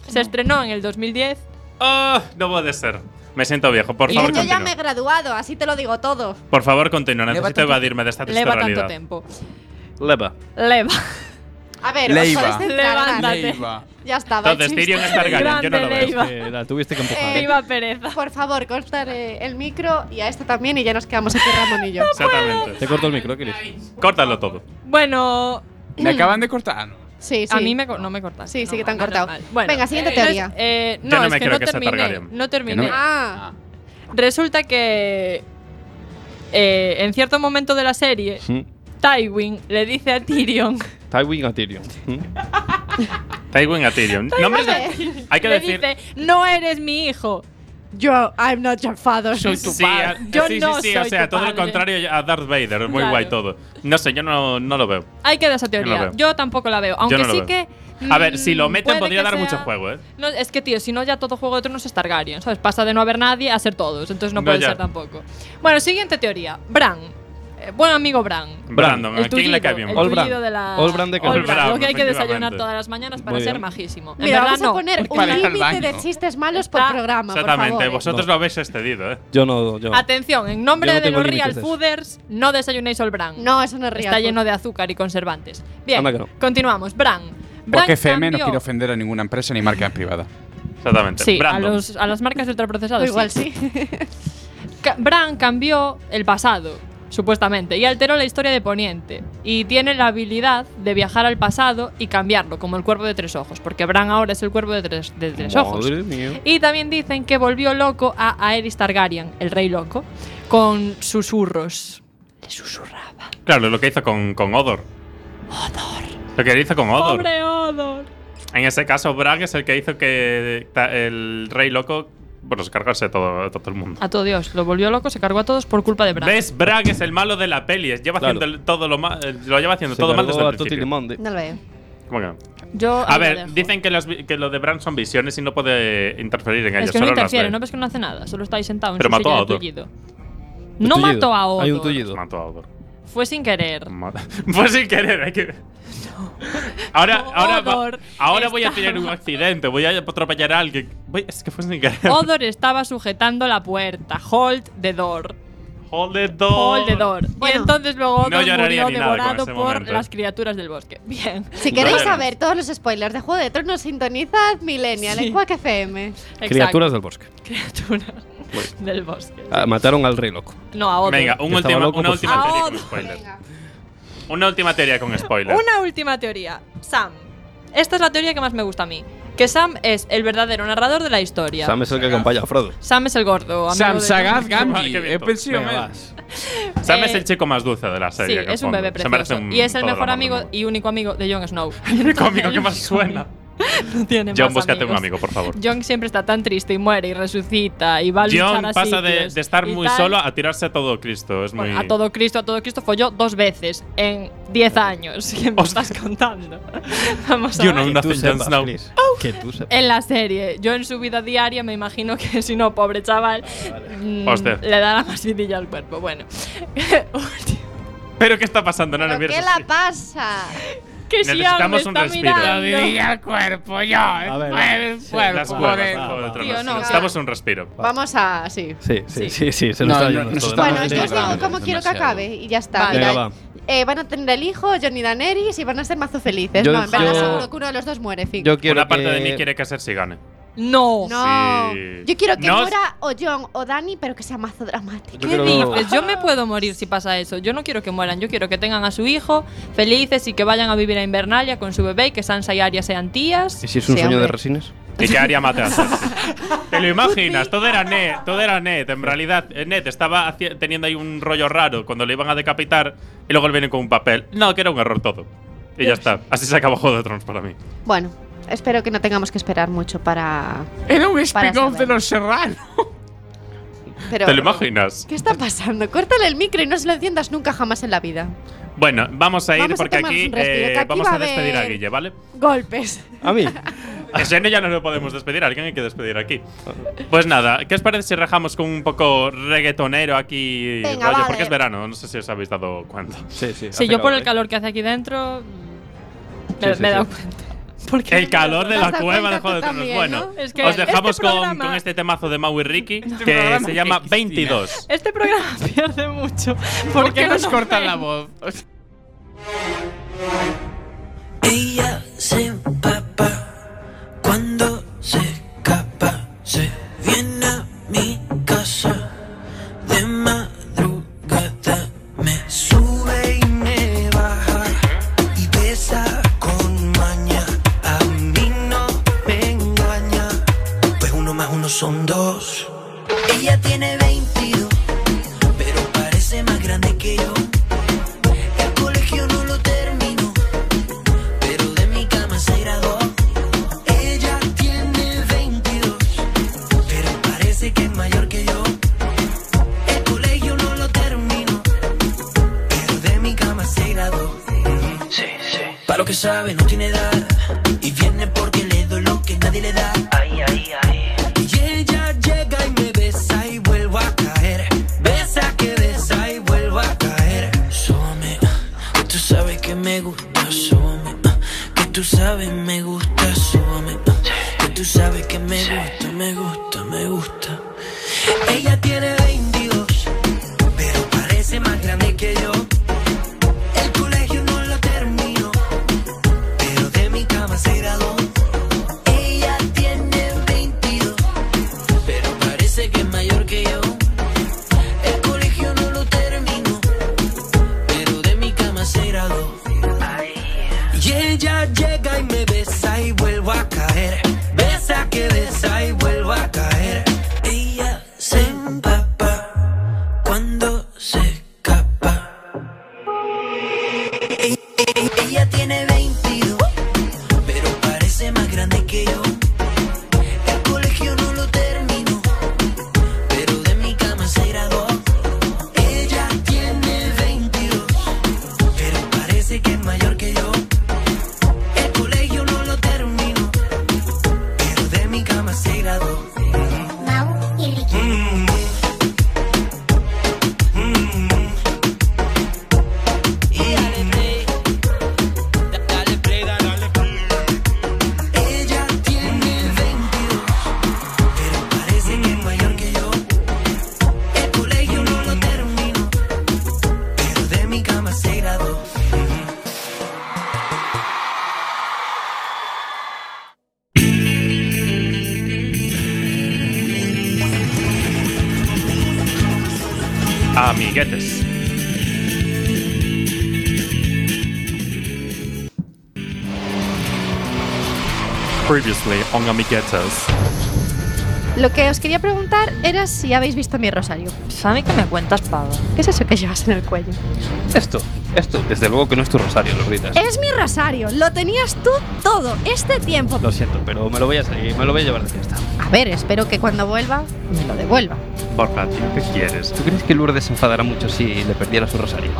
Se estrenó en el 2010. ¡Oh! No puede ser. Me siento viejo. Por favor, yo ya me he graduado, así te lo digo todo. Por favor, continúa. Necesito tanto- evadirme de esta triste Leva tanto realidad. tiempo. Leva. Leva. A ver, Leiva. os podéis centrar, va. Levántate. Leiva. Ya está, va el Entonces. Tyrion es Targaryen. Yo no lo veo. Leiva. Que la tuviste que empujar. Eh, Viva pereza. Por favor, cortar eh, el micro y a esto también y ya nos quedamos aquí Ramón y yo. Exactamente. Te corto el micro, Chris. Córtalo todo. Bueno, Me acaban de cortar. Ah, no. Sí, sí. a mí me, co- no me cortas. Sí, sí que te han cortado. Bueno, Venga, siguiente entonces, teoría. eh, Yo no, no es me que creo no que sea terminé. Targaryen. No terminé. Que no. Ah, Resulta que eh, en cierto momento de la serie. Tywin le dice a Tyrion. Tywin a Tyrion. Mm. Tywin a Tyrion. Nombres de- Hay que le decir. dice, no eres mi hijo. yo, I'm not your father. Soy tu Sí, padre. a- Yo sí, no sí, sí, o soy sea, tu todo lo padre. contrario a Darth Vader. Muy Claro. guay todo. No sé, yo no, no lo veo. Hay que dar esa Yo no teoría. veo. Yo tampoco la veo. Aunque no lo sí veo. que. A ver, si lo mm, meten puede podría que dar sea- mucho juego, ¿eh? No, es que, tío, si no, ya todo Juego de Tronos es Targaryen, ¿sabes? Pasa de no haber nadie a ser todos, entonces no No, puede ya. ser tampoco. Bueno, siguiente teoría. Bran. Buen amigo Bran. Brandon, El ¿a quién le cae bien? el de la. Olbran de Olbran, lo que hay que desayunar todas las mañanas para ser majísimo. En Mira, verdad vamos a no. poner un límite de chistes malos por Está- programa, por Exactamente, favor. ¿eh? vosotros No. lo habéis excedido, ¿eh? Yo no. Yo. Atención, en nombre no de los Real. Fooders, no desayunéis Olbran. No, eso no es real. Está lleno de azúcar y conservantes. Bien, continuamos. Bran. Bran Porque FM no quiere ofender a ninguna empresa ni marca privada. Exactamente. Sí, a, los, a las marcas de ultraprocesados. Igual sí. Ca- Bran cambió el pasado, supuestamente, y alteró la historia de Poniente. Y tiene la habilidad de viajar al pasado y cambiarlo, como el cuervo de tres ojos, porque Bran ahora es el cuervo de tres, de tres ojos. Mía. Y también dicen que volvió loco a Aerys Targaryen, el rey loco, con susurros. Le susurraba. Claro, lo que hizo con, con Odor. Odor. Lo que hizo con Odor. ¡Pobre Odor! En ese caso, Brag es el que hizo que el rey loco. Bueno, se cargase todo, todo el mundo. A todo Dios, lo volvió loco, se cargó a todos por culpa de Bran. ¿Ves? Brag es el malo de la peli. Lleva Claro. haciendo todo lo, ma- eh, lo lleva haciendo Se todo mal desde a el principio. No lo veo. ¿Cómo que no? Yo A ver, dicen que, vi- que lo de Bran son visiones y no puede interferir en ellas. Es que no interfiere. ¿no ves que no hace nada? Solo está ahí sentado en Pero su mató silla a de tullido. No mató a Odor. Hay un tullido. Mató a Odor. Fue sin querer. Fue sin querer, hay que. Ahora, ahora, va- Odor ahora voy a tener un accidente, voy a atropellar a alguien. Voy- es que fue sin querer. Odor estaba sujetando la puerta. Hold the door. Hold the door. Hold the door. Bueno, y entonces luego Odor no murió devorado por momento. las criaturas del bosque. Bien. Si queréis saber todos los spoilers de Juego de Tronos, sintonizad Millennial Sí. en Quack FM. Exacto. Criaturas del bosque. Criaturas. del bosque. Ah, mataron al rey loco. No, a otro. Venga, un última- loco una por última teoría Ah, con otro. spoiler. Una última teoría con spoiler. Una última teoría. Sam. Esta es la teoría que más me gusta a mí. Que Sam es el verdadero narrador de la historia. Sam es el que acompaña a Frodo. Sam es el gordo. amigo Sam de- Sagaz bien He pensado Venga. Sam Eh, es el chico más dulce de la Sí, serie. el es un fondo. bebé Se precioso. un- Y es el mejor amigo y único amigo de Jon Snow. El cómico que más suena. No tiene John, más búscate un amigos. amigo, por favor. Jon siempre está tan triste y muere y resucita y va a luchar John a pasa de, sitios de estar muy tal. solo a tirarse a todo Cristo. Es muy. Bueno, a todo Cristo, a todo Cristo folló dos veces en 10 años. ¿Qué me estás contando? Vamos a Yo ver. no, Tú Nothing sepas, Snow. Chris. Que tú sepas. En la serie, yo en su vida diaria me imagino que si no, pobre chaval, mm, Hostia. le da la más vidilla al cuerpo. Bueno, ¿Pero qué está pasando? No, no ¿Pero qué la pasa? Que si Necesitamos un respiro. mirando. el cuerpo, yo. A ver, el sí, cuerpo, Las por huevas, el- Juego de Tronos. Tío, no, Necesitamos un respiro. Vamos a. Sí. Sí, sí, Sí. sí, sí, se No, nos está no, yendo todo. Bueno, yo os digo Demasiado, cómo quiero que acabe y ya está. Vale. Mira, Venga, va. eh, van a tener el hijo, Johnny Daenerys, y van a ser mazo felices. Yo- no, en verdad yo- seguro que uno de los dos muere, fin. Yo quiero Una parte que... de mí quiere que Cersei gane. No. no. Sí. Yo quiero que No- muera o John o Dani, pero que sea mazo dramático. Yo ¿Qué quiero- dices? Yo me puedo morir si pasa eso. Yo no quiero que mueran. Yo quiero que tengan a su hijo felices y que vayan a vivir a Invernalia con su bebé y que Sansa y Arya sean tías. ¿Y si es un Sí, sueño de hombre. resines? Y que Arya mate a Cersei. ¿Te lo imaginas? Todo era Ned, todo era Ned. En realidad, eh, Ned estaba haci- teniendo ahí un rollo raro cuando le iban a decapitar y luego le vienen con un papel. No, que era un error todo. Y ya está. Así se acabó Juego de Tronos para mí. Bueno, espero que no tengamos que esperar mucho para. Era un spin-off de. Los Serrano. Pero, ¿Te lo imaginas? ¿Qué está pasando? Córtale el micro y no se lo enciendas nunca jamás en la vida. Bueno, vamos a ir Vamos a porque tomarnos aquí, respiro, eh, aquí vamos va a a despedir a haber- Guille, ¿vale? Golpes. A mí. Ese ya no lo podemos despedir, a alguien hay que despedir aquí. Pues nada, ¿qué os parece si rajamos con un poco reggaetonero aquí? Venga, rollo? vale. Porque es verano, no sé si os habéis dado cuenta. Sí, sí. Sí, yo por el calor que hace aquí dentro me, Sí, sí, me he sí. dado cuenta. Porque El calor de ¿Te la cueva de Juego de Tronos. también, Bueno, no? Es que os dejamos este con, programa- con este temazo de Mau y Ricky que programa se llama Cristina. 22. Este programa pierde mucho. ¿Por Porque qué no nos cortan ven. la voz? Ella se empapa cuando se tiene Previously on Amiguetes. Lo que os quería preguntar era si habéis visto mi rosario. A mí que me cuentas, pava. ¿Qué es eso que llevas en el cuello? Esto, esto, desde luego que no es tu rosario, Lorditas. Es mi rosario, lo tenías tú todo este tiempo. Lo siento, pero me lo voy a salir, me lo voy a llevar de fiesta. A ver, espero que cuando vuelva me lo devuelva. Borja, tío, ¿qué quieres? ¿Tú crees que Lourdes se enfadará mucho si le perdiera su rosario?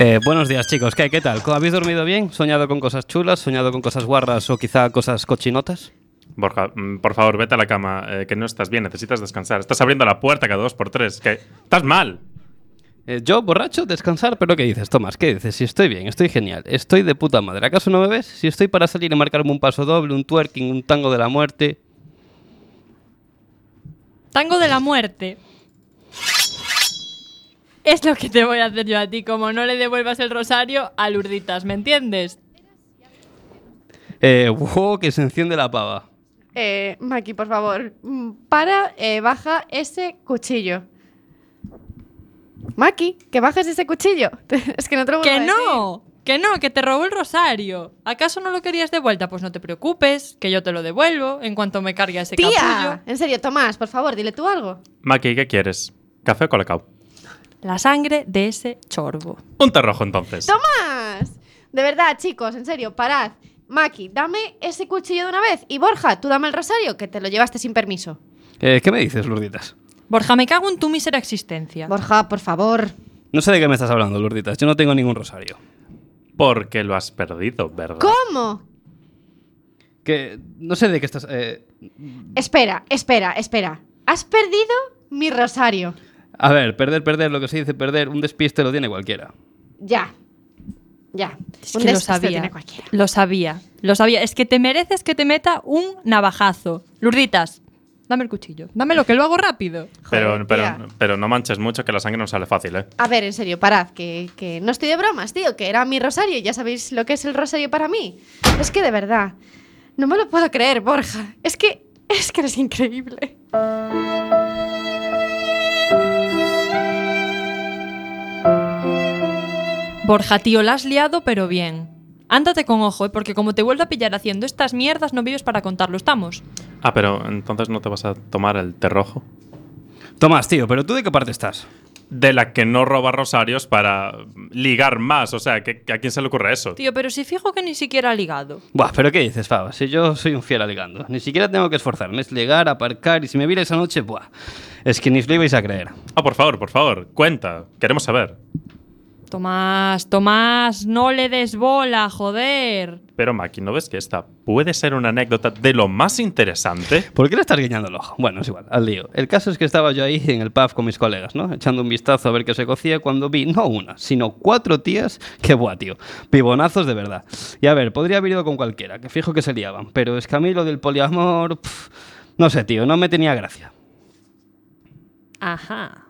Eh, buenos días chicos, ¿qué, ¿qué tal? ¿Habéis dormido bien? ¿Soñado con cosas chulas? ¿Soñado con cosas guarras o quizá cosas cochinotas? Borja, mm, por favor, vete a la cama, eh, que no estás bien, necesitas descansar. Estás abriendo la puerta cada dos por tres, que estás mal. Eh, yo, borracho, descansar, pero ¿qué dices, Tomás? ¿Qué dices? Si estoy bien, estoy genial, estoy de puta madre. ¿Acaso no me ves? Si estoy para salir y marcarme un paso doble, un twerking, un tango de la muerte. Tango de la muerte. Es lo que te voy a hacer yo a ti, como no le devuelvas el rosario a Lurditas, ¿me entiendes? Eh, wow, que se enciende la pava. Eh, Maki, por favor, mm, para, eh, baja ese cuchillo. Maki, que bajes ese cuchillo. es que no te lo vuelvo ¡Que a decir. no! ¡Que no! ¡Que te robó el rosario! ¿Acaso no lo querías de vuelta? Pues no te preocupes, que yo te lo devuelvo en cuanto me cargue ese capullo. Tía, en serio, Tomás, por favor, dile tú algo. Maki, ¿qué quieres? ¿Café o colacao? La sangre de ese chorbo. Un té rojo, entonces. ¡Tomás! De verdad, chicos, en serio, parad. Maki, dame ese cuchillo de una vez. Y Borja, tú dame el rosario, que te lo llevaste sin permiso. Eh, ¿Qué me dices, Lurditas? Borja, me cago en tu mísera existencia. Borja, por favor. No sé de qué me estás hablando, Lurditas. Yo no tengo ningún rosario. Porque lo has perdido, ¿verdad? ¿Cómo? Que no sé de qué estás... eh, Espera, espera, espera. Has perdido mi rosario. A ver, perder, perder, lo que se dice perder, un despiste lo tiene cualquiera. Ya. Ya. Es Un que lo sabía. tiene cualquiera. Lo sabía. Lo sabía. Es que te mereces que te meta un navajazo. Lurditas, dame el cuchillo. Dámelo, que lo hago rápido. Pero, Joder, pero, tía. pero no manches mucho, que la sangre no sale fácil, ¿eh? A ver, en serio, parad, que, que no estoy de bromas, tío, que era mi rosario y ya sabéis lo que es el rosario para mí. Es que de verdad, no me lo puedo creer, Borja. Es que, es que eres increíble. Borja, tío, la has liado, pero bien. Ándate con ojo, ¿eh? porque como te vuelvo a pillar haciendo estas mierdas, no vives para contarlo, ¿estamos? Ah, pero entonces no te vas a tomar el té rojo. Tomás, tío, pero ¿tú de qué parte estás? De la que no roba rosarios para ligar más. O sea, ¿que, que ¿a quién se le ocurre eso? Tío, pero si fijo que ni siquiera ha ligado. Buah, pero ¿qué dices, Faba? Si yo soy un fiel aligando. Ni siquiera tengo que esforzarme. Es llegar, aparcar y si me viera esa noche, buah. Es que ni os lo ibais a creer. Ah, por favor, por favor, cuenta. Queremos saber. Tomás, Tomás, no le des bola, joder. Pero, Maki, ¿no ves que esta puede ser una anécdota de lo más interesante? ¿Por qué le estás guiñando el ojo? Bueno, es igual, al lío. El caso es que estaba yo ahí en el pub con mis colegas, ¿no? Echando un vistazo a ver qué se cocía cuando vi, no una, sino cuatro tías que, buah, tío, pibonazos de verdad. Y a ver, podría haber ido con cualquiera, que fijo que se liaban, pero es que a mí lo del poliamor, no sé, tío, no me tenía gracia. Ajá.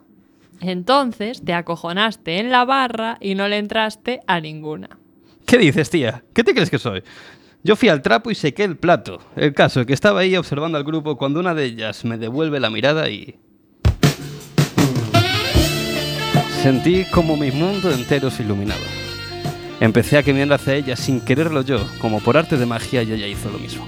Entonces te acojonaste en la barra y no le entraste a ninguna. ¿Qué dices, tía? ¿Qué te crees que soy? Yo fui al trapo y sequé el plato. El caso es que estaba ahí observando al grupo cuando una de ellas me devuelve la mirada y... Sentí como mi mundo entero se iluminaba. Empecé a caminar hacia ella sin quererlo yo, como por arte de magia y ella hizo lo mismo.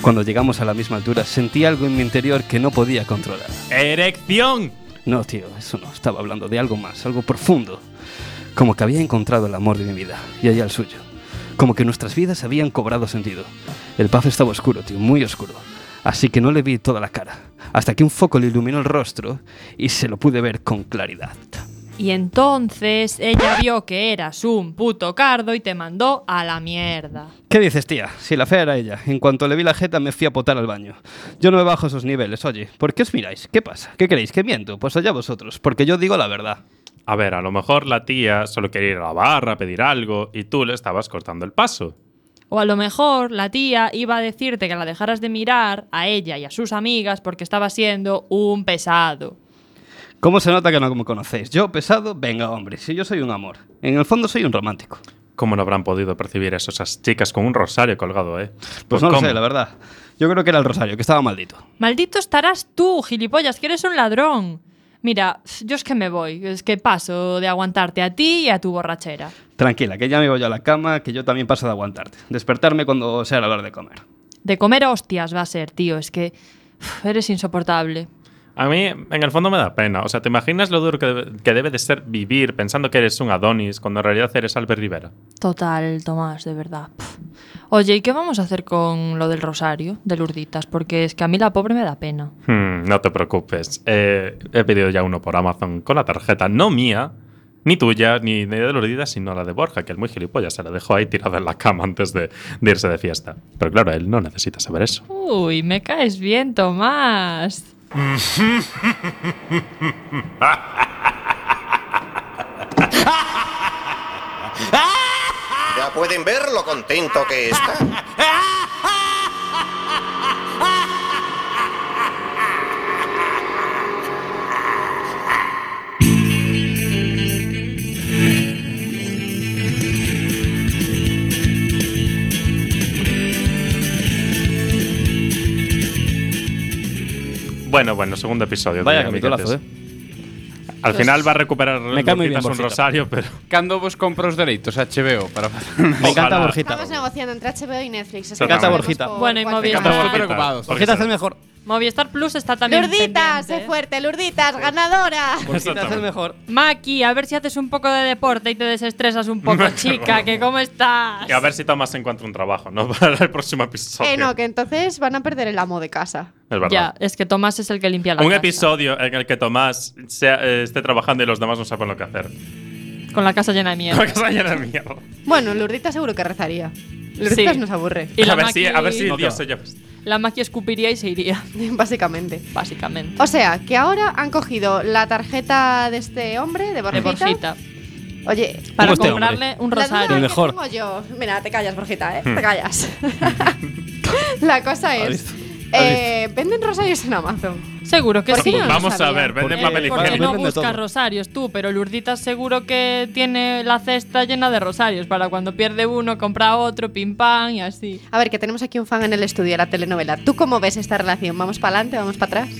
Cuando llegamos a la misma altura sentí algo en mi interior que no podía controlar. ¡Erección! No, tío, eso no. Estaba hablando de algo más, algo profundo. Como que había encontrado el amor de mi vida y ella el suyo. Como que nuestras vidas habían cobrado sentido. El paz estaba oscuro, tío, muy oscuro. Así que no le vi toda la cara. Hasta que un foco le iluminó el rostro y se lo pude ver con claridad. Y entonces ella vio que eras un puto cardo y te mandó a la mierda. ¿Qué dices, tía? Si la fea era ella. En cuanto le vi la jeta me fui a potar al baño. Yo no me bajo esos niveles, oye. ¿Por qué os miráis? ¿Qué pasa? ¿Qué creéis? ¿Que miento? Pues allá vosotros, porque yo digo la verdad. A ver, a lo mejor la tía solo quería ir a la barra, pedir algo, y tú le estabas cortando el paso. O a lo mejor la tía iba a decirte que la dejaras de mirar a ella y a sus amigas porque estaba siendo un pesado. ¿Cómo se nota que no me conocéis? Yo, pesado, venga, hombre, si yo soy un amor. En el fondo soy un romántico. ¿Cómo no habrán podido percibir eso esas chicas con un rosario colgado, eh? Pues no lo ¿cómo? sé, la verdad. Yo creo que era el Rosario, que estaba maldito. Maldito estarás tú, gilipollas, que eres un ladrón. Mira, yo es que me voy, es que paso de aguantarte a ti y a tu borrachera. Tranquila, que ya me voy a la cama, que yo también paso de aguantarte. Despertarme cuando sea la hora de comer. De comer hostias va a ser, tío, es que uf, eres insoportable. A mí, en el fondo, me da pena. O sea, ¿te imaginas lo duro que debe, que debe de ser vivir pensando que eres un Adonis cuando en realidad eres Albert Rivera? Total, Tomás, de verdad. Pf. Oye, ¿y qué vamos a hacer con lo del rosario, de Lurditas? Porque es que a mí la pobre me da pena. Hmm, no te preocupes. Eh, he pedido ya uno por Amazon con la tarjeta, no mía, ni tuya, ni, ni de Lourdida, sino la de Borja, que el muy gilipollas se la dejó ahí tirada en la cama antes de, de irse de fiesta. Pero claro, él no necesita saber eso. Uy, me caes bien, Tomás. Ya pueden ver lo contento que está. Bueno, bueno, segundo episodio. Vaya de capitulazo, Amiguetes. Al final va a recuperar Me cae muy bien un Borjita. rosario, pero... Cando vos compra os dereitos a HBO para Me encanta Ojalá. Borjita. Estamos negociando entre HBO y Netflix. Me encanta Borjita. Bueno, y Movistar. Estamos preocupados. Borjita es el mejor. Movistar Plus está también Lurditas, sé fuerte, Lurditas, ganadora. Borjita es el mejor. Maki, a ver si haces un poco de deporte y te desestresas un poco, chica, que cómo estás. Y a ver si Tomás encuentra un trabajo, ¿no? Para el próximo episodio. Eh, no, que entonces van a perder el amo de casa. Es verdad. Ya, es que Tomás es el que limpia la Un casa. episodio en el que Tomás sea- eh, esté trabajando y los demás no sepan lo que hacer. Con la casa llena de mierda. Para que se vayan a la mierda. Bueno, Lurdita seguro que rezaría. Lurditas Sí. nos aburre, Y la a, ver Maki- si, a ver si No, Dios se lleva. La Maki escupiría y se iría, básicamente. básicamente. O sea, que ahora han cogido la tarjeta de este hombre, de De Borjita. Borjita. Oye, Para este comprarle un la duda rosario. que mejor. tengo yo. Mira, te callas, Borjita, ¿eh? Hmm. Te callas. la cosa ¿Has es. Eh, venden rosarios en Amazon. Seguro que ¿Por sí. no Vamos a ver, venden Porque- papel Eh, porque higiénico. no buscas rosarios tú, pero Lurditas seguro que tiene la cesta llena de rosarios para cuando pierde uno compra otro, pim pam y así. A ver, que tenemos aquí un fan en el estudio de la telenovela. ¿Tú cómo ves esta relación? ¿Vamos para adelante, vamos para atrás?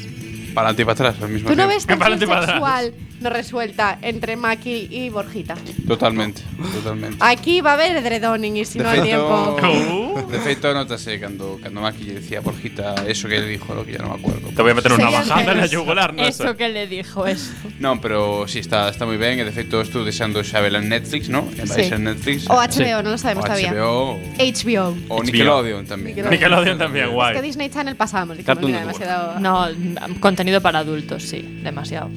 Para adelante y para atrás al mismo ¿Tú no tiempo. ves atrás. sexual resuelta entre Maki y Borjita? Totalmente, totalmente. Aquí va a haber edredoning y si no hay tiempo. Uh. de feito, notase cando, cando Maki decía a Borjita eso que le dijo, lo que ya no me acuerdo. Te voy a meter una bajada en la yugular, no Eso sé. que le dijo eso. Non, pero sí, está, está ben E de feito estou desando xa vela en Netflix, ¿no? En Sí. sí. en Netflix O HBO, no lo sabemos o todavía. HBO HBO. o Nickelodeon tamén Nickelodeon también, Es que guay. Disney Channel pasamos. Cartoon demasiado. No, contenido para adultos, sí, demasiado.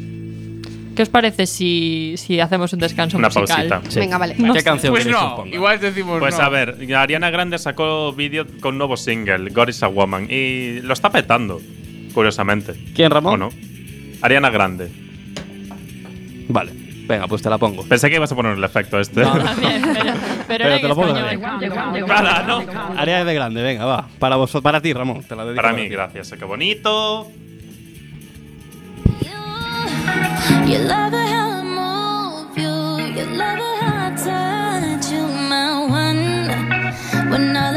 ¿Qué os parece si, si hacemos un descanso Una musical? pausita. Sí. Venga, vale. No ¿Qué sé. canción Pues queréis que os no, ponga? igual decimos Pues no. a ver, Ariana Grande sacó vídeo con un nuevo single, God is a Woman, y lo está petando, curiosamente. ¿Quién, Ramón? ¿O no? Ariana Grande. Vale. Venga, pues te la pongo. Pensé que ibas a poner el efecto este. También, pero, pero, Pero era te en lo pongo español. Para, ¿no? Área de grande, venga, va. Para vos, para ti, Ramón. Te la dedico Para mí, ti. gracias. Qué bonito. You love how I move you. You love how I touch you, my one. When all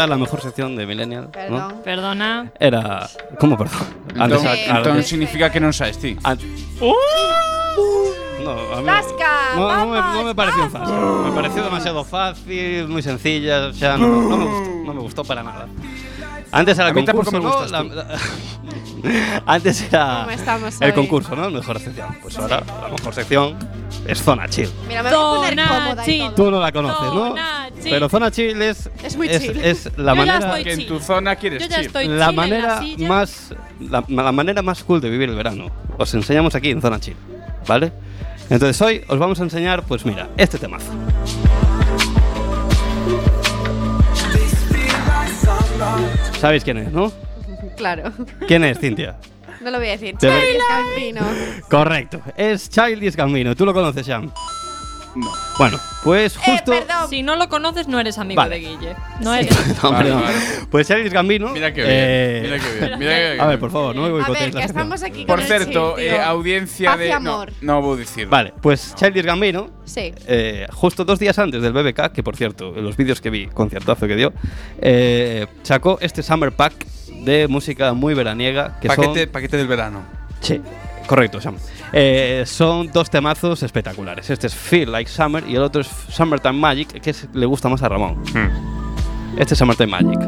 Llega la mejor sección de Millennial. ¿no? Perdón. Perdona. Era. ¿Cómo, perdón? Entón, a- a- entón significa que non sabes ti. an- No, a mí Tasca, no, no me, no me pareció fácil. Me pareció demasiado fácil, muy sencilla. O sea, no, no me gustó. No me gustó para nada. Antes era A el tampoco concurso, me ¿no? gustas La- Antes era ¿Cómo estamos el hoy? concurso, ¿no? Mejor sección. Pues ahora la mejor sección es Zona Chill. Mira, me voy a poner Zona cómoda y chill. todo. Tú no la conoces, ¿no? Zona Chill. Pero Zona Chill es. Es muy es, chill. es la Yo ya manera. estoy Que en chill. tu zona quieres Yo ya chill. estoy la chill en la manera silla. más la, la manera más cool de vivir el verano os enseñamos aquí en zona chill vale entonces hoy os vamos a enseñar pues mira este temazo sabéis quién es no Claro. quién es Cintia No lo voy a decir. Te- Childish Gambino. correcto es Childish Gambino tú lo conoces Sam No. bueno pues Eh, justo perdón. Si no lo conoces, no eres amigo Vale. de Guille. No eres. No, hombre, Vale, no. vale. pues Childish Gambino Mira que bien. eh, Mira que bien. Mira que bien. a ver por favor no me A boicotéis ver, que estamos aquí Por con certo, el chill, eh, audiencia Paz de no, no vou dicir. vale pues Childish Gambino Sí. Eh, justo dos días antes del BBK, que por cierto, en los vídeos que vi, conciertazo que dio, eh, sacó este Summer Pack de música muy veraniega. Que paquete, son, paquete del verano. Sí, correcto, Sam. Eh, son dos temazos espectaculares. Este es Feel Like Summer y el otro es Summertime Magic, que es- le gusta más a Ramón. Hmm. Este es Summertime Magic.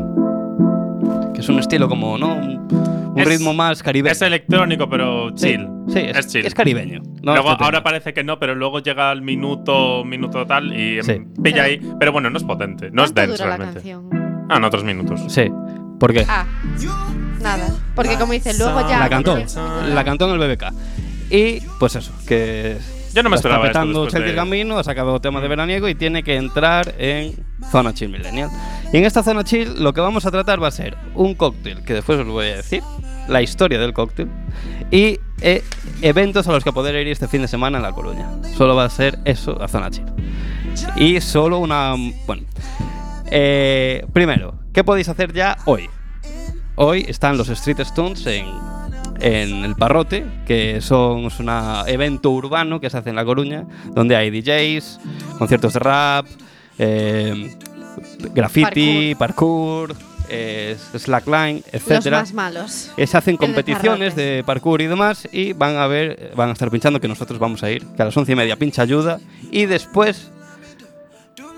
Que es un estilo como, ¿no? Un, un Es- ritmo más caribeño. Es electrónico, pero Sí, chill. Sí, es, es chill. es caribeño. ¿no? luego, ahora parece que no, pero luego llega el minuto, minuto tal y em, Sí. pilla Pero- ahí. Pero bueno, no es potente, no es ¿Cuánto dense dura la realmente. canción? Ah, no, otros minutos. Sí. ¿Por qué? Ah, nada. Porque como dice, luego ya. la cantó. La cantó en el BBK. Y pues eso, que Yo no me está esperaba esto petando Celtic de- Gambino, ha sacado tema de veraniego y tiene que entrar en Zona Chill Millennial. Y en esta Zona Chill lo que vamos a tratar va a ser un cóctel, que después os lo voy a decir, la historia del cóctel, y eh, eventos a los que poder ir este fin de semana en La Coruña. Solo va a ser eso, la Zona Chill. Y solo una... Bueno. Eh, primero, ¿qué podéis hacer ya hoy? Hoy están los Street Stones en, en el Parrote, que son es un evento urbano que se hace en La Coruña, donde hay DJs, conciertos de rap, eh, graffiti, parkour, eh, slackline, Los etcétera. más malos. Eh, Se hacen competiciones de parkour y demás y van a ver, van a estar pinchando que nosotros vamos a ir, que a las once y media pincha ayuda y después,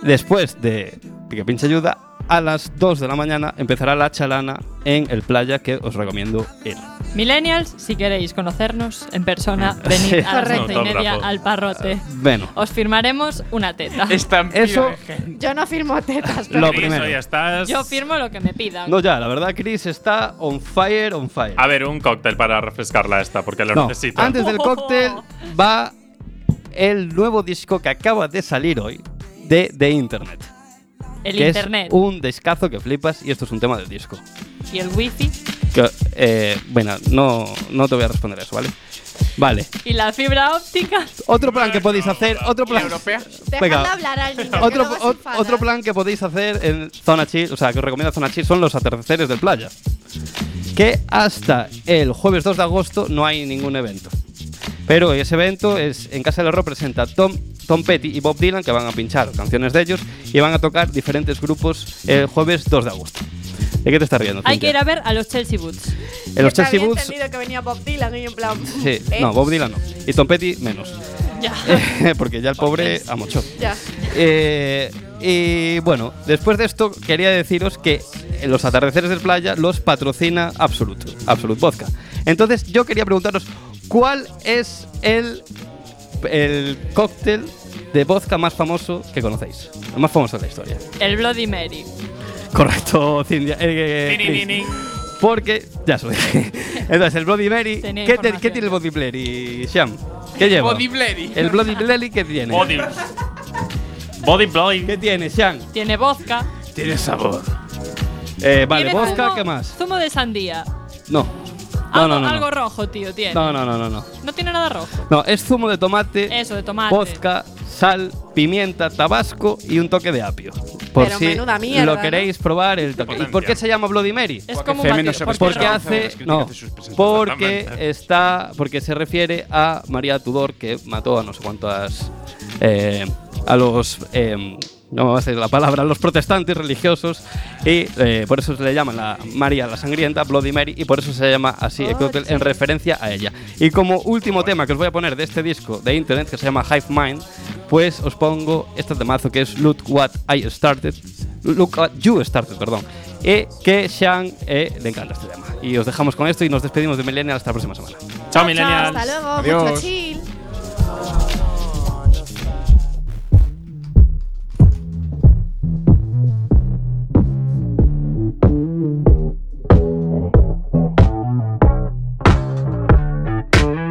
después de que pincha ayuda, a las 2 de la mañana empezará la chalana en el playa que os recomiendo ir. Millennials, si queréis conocernos en persona, venid Sí. a las once y media al parrote. Bueno, Os firmaremos una teta. Eso-. Yo no firmo tetas, pero Lo primero. estás. Yo firmo lo que me pidan. no ya, la verdad Chris está on fire, on fire. A ver, un cóctel para refrescarla esta, porque lo No, necesito. antes del cóctel va el nuevo disco que acaba de salir hoy de The Internet. El que internet es un discazo que flipas y esto es un tema del disco. y el wifi Que, eh, bueno, no, no te voy a responder eso, ¿vale? Vale. y la fibra óptica. Otro plan que podéis hacer, otro ¿Y plan. europea? Venga. hablar al niño. otro plan que podéis hacer en Zona Chill, o sea, que os recomiendo Zona Chill, son los atardeceres del playa. Que hasta el jueves 2 de agosto no hay ningún evento. Pero ese evento es en Casa del Horror presenta Tom Tom Petty y Bob Dylan, que van a pinchar canciones de ellos y van a tocar diferentes grupos el jueves 2 de agosto. ¿De qué te estás riendo? Hay que ir a ver a los Chelsea Boots. En los Chelsea había Boots. entendido que venía Bob Dylan y en plan. Sí, ¿eh? no, Bob Dylan no. Y Tom Petty menos. Ya. Porque ya el pobre amochó. Ya. Eh, y bueno, después de esto quería deciros que los atardeceres de playa los patrocina Absolute, Absolute Vodka. Entonces yo quería preguntaros cuál es el, el cóctel de vodka más famoso que conocéis. El más famoso de la historia. El Bloody Mary. Correcto, Cintia. eh, ni. Porque, ya dije. Entonces, el Bloody Mary. ¿qué, te- información. ¿Qué tiene el Bloody Mary, Sham? ¿Qué lleva? Body Blady. El Bloody Mary, ¿qué tiene? Body. Body Bloy. ¿Qué tiene, Sham? Tiene vodka. Tiene sabor. Eh, vale, vodka, zumo- ¿qué más? Zumo de sandía. No. No, algo, no, no. algo rojo, tío, tiene. no, no, no, no. No, No tiene nada rojo. No, es zumo de tomate, Eso, de tomate. vodka, sal, pimienta, tabasco y un toque de apio. Por Pero si menuda mierda, lo ¿no? queréis probar el toque. ¿Y por qué se llama Bloody Mary? Es Porque como un batido- se porque Porque hace no, porque está porque se refiere a María Tudor que mató a no sé cuántas eh, a los eh, no me va a decir la palabra a los protestantes religiosos y eh, por eso se le llama la María la sangrienta Bloody Mary y por eso se llama así el cóctel en referencia a ella y como último tema que os voy a poner de este disco de internet que se llama Hive Mind pues os pongo este temazo que es Look What I Started Look What You Started perdón y que Sean eh, le encanta este tema y os dejamos con esto y nos despedimos de Millennial hasta la próxima semana Chao, millennials. Hasta luego, Adiós. muchachis.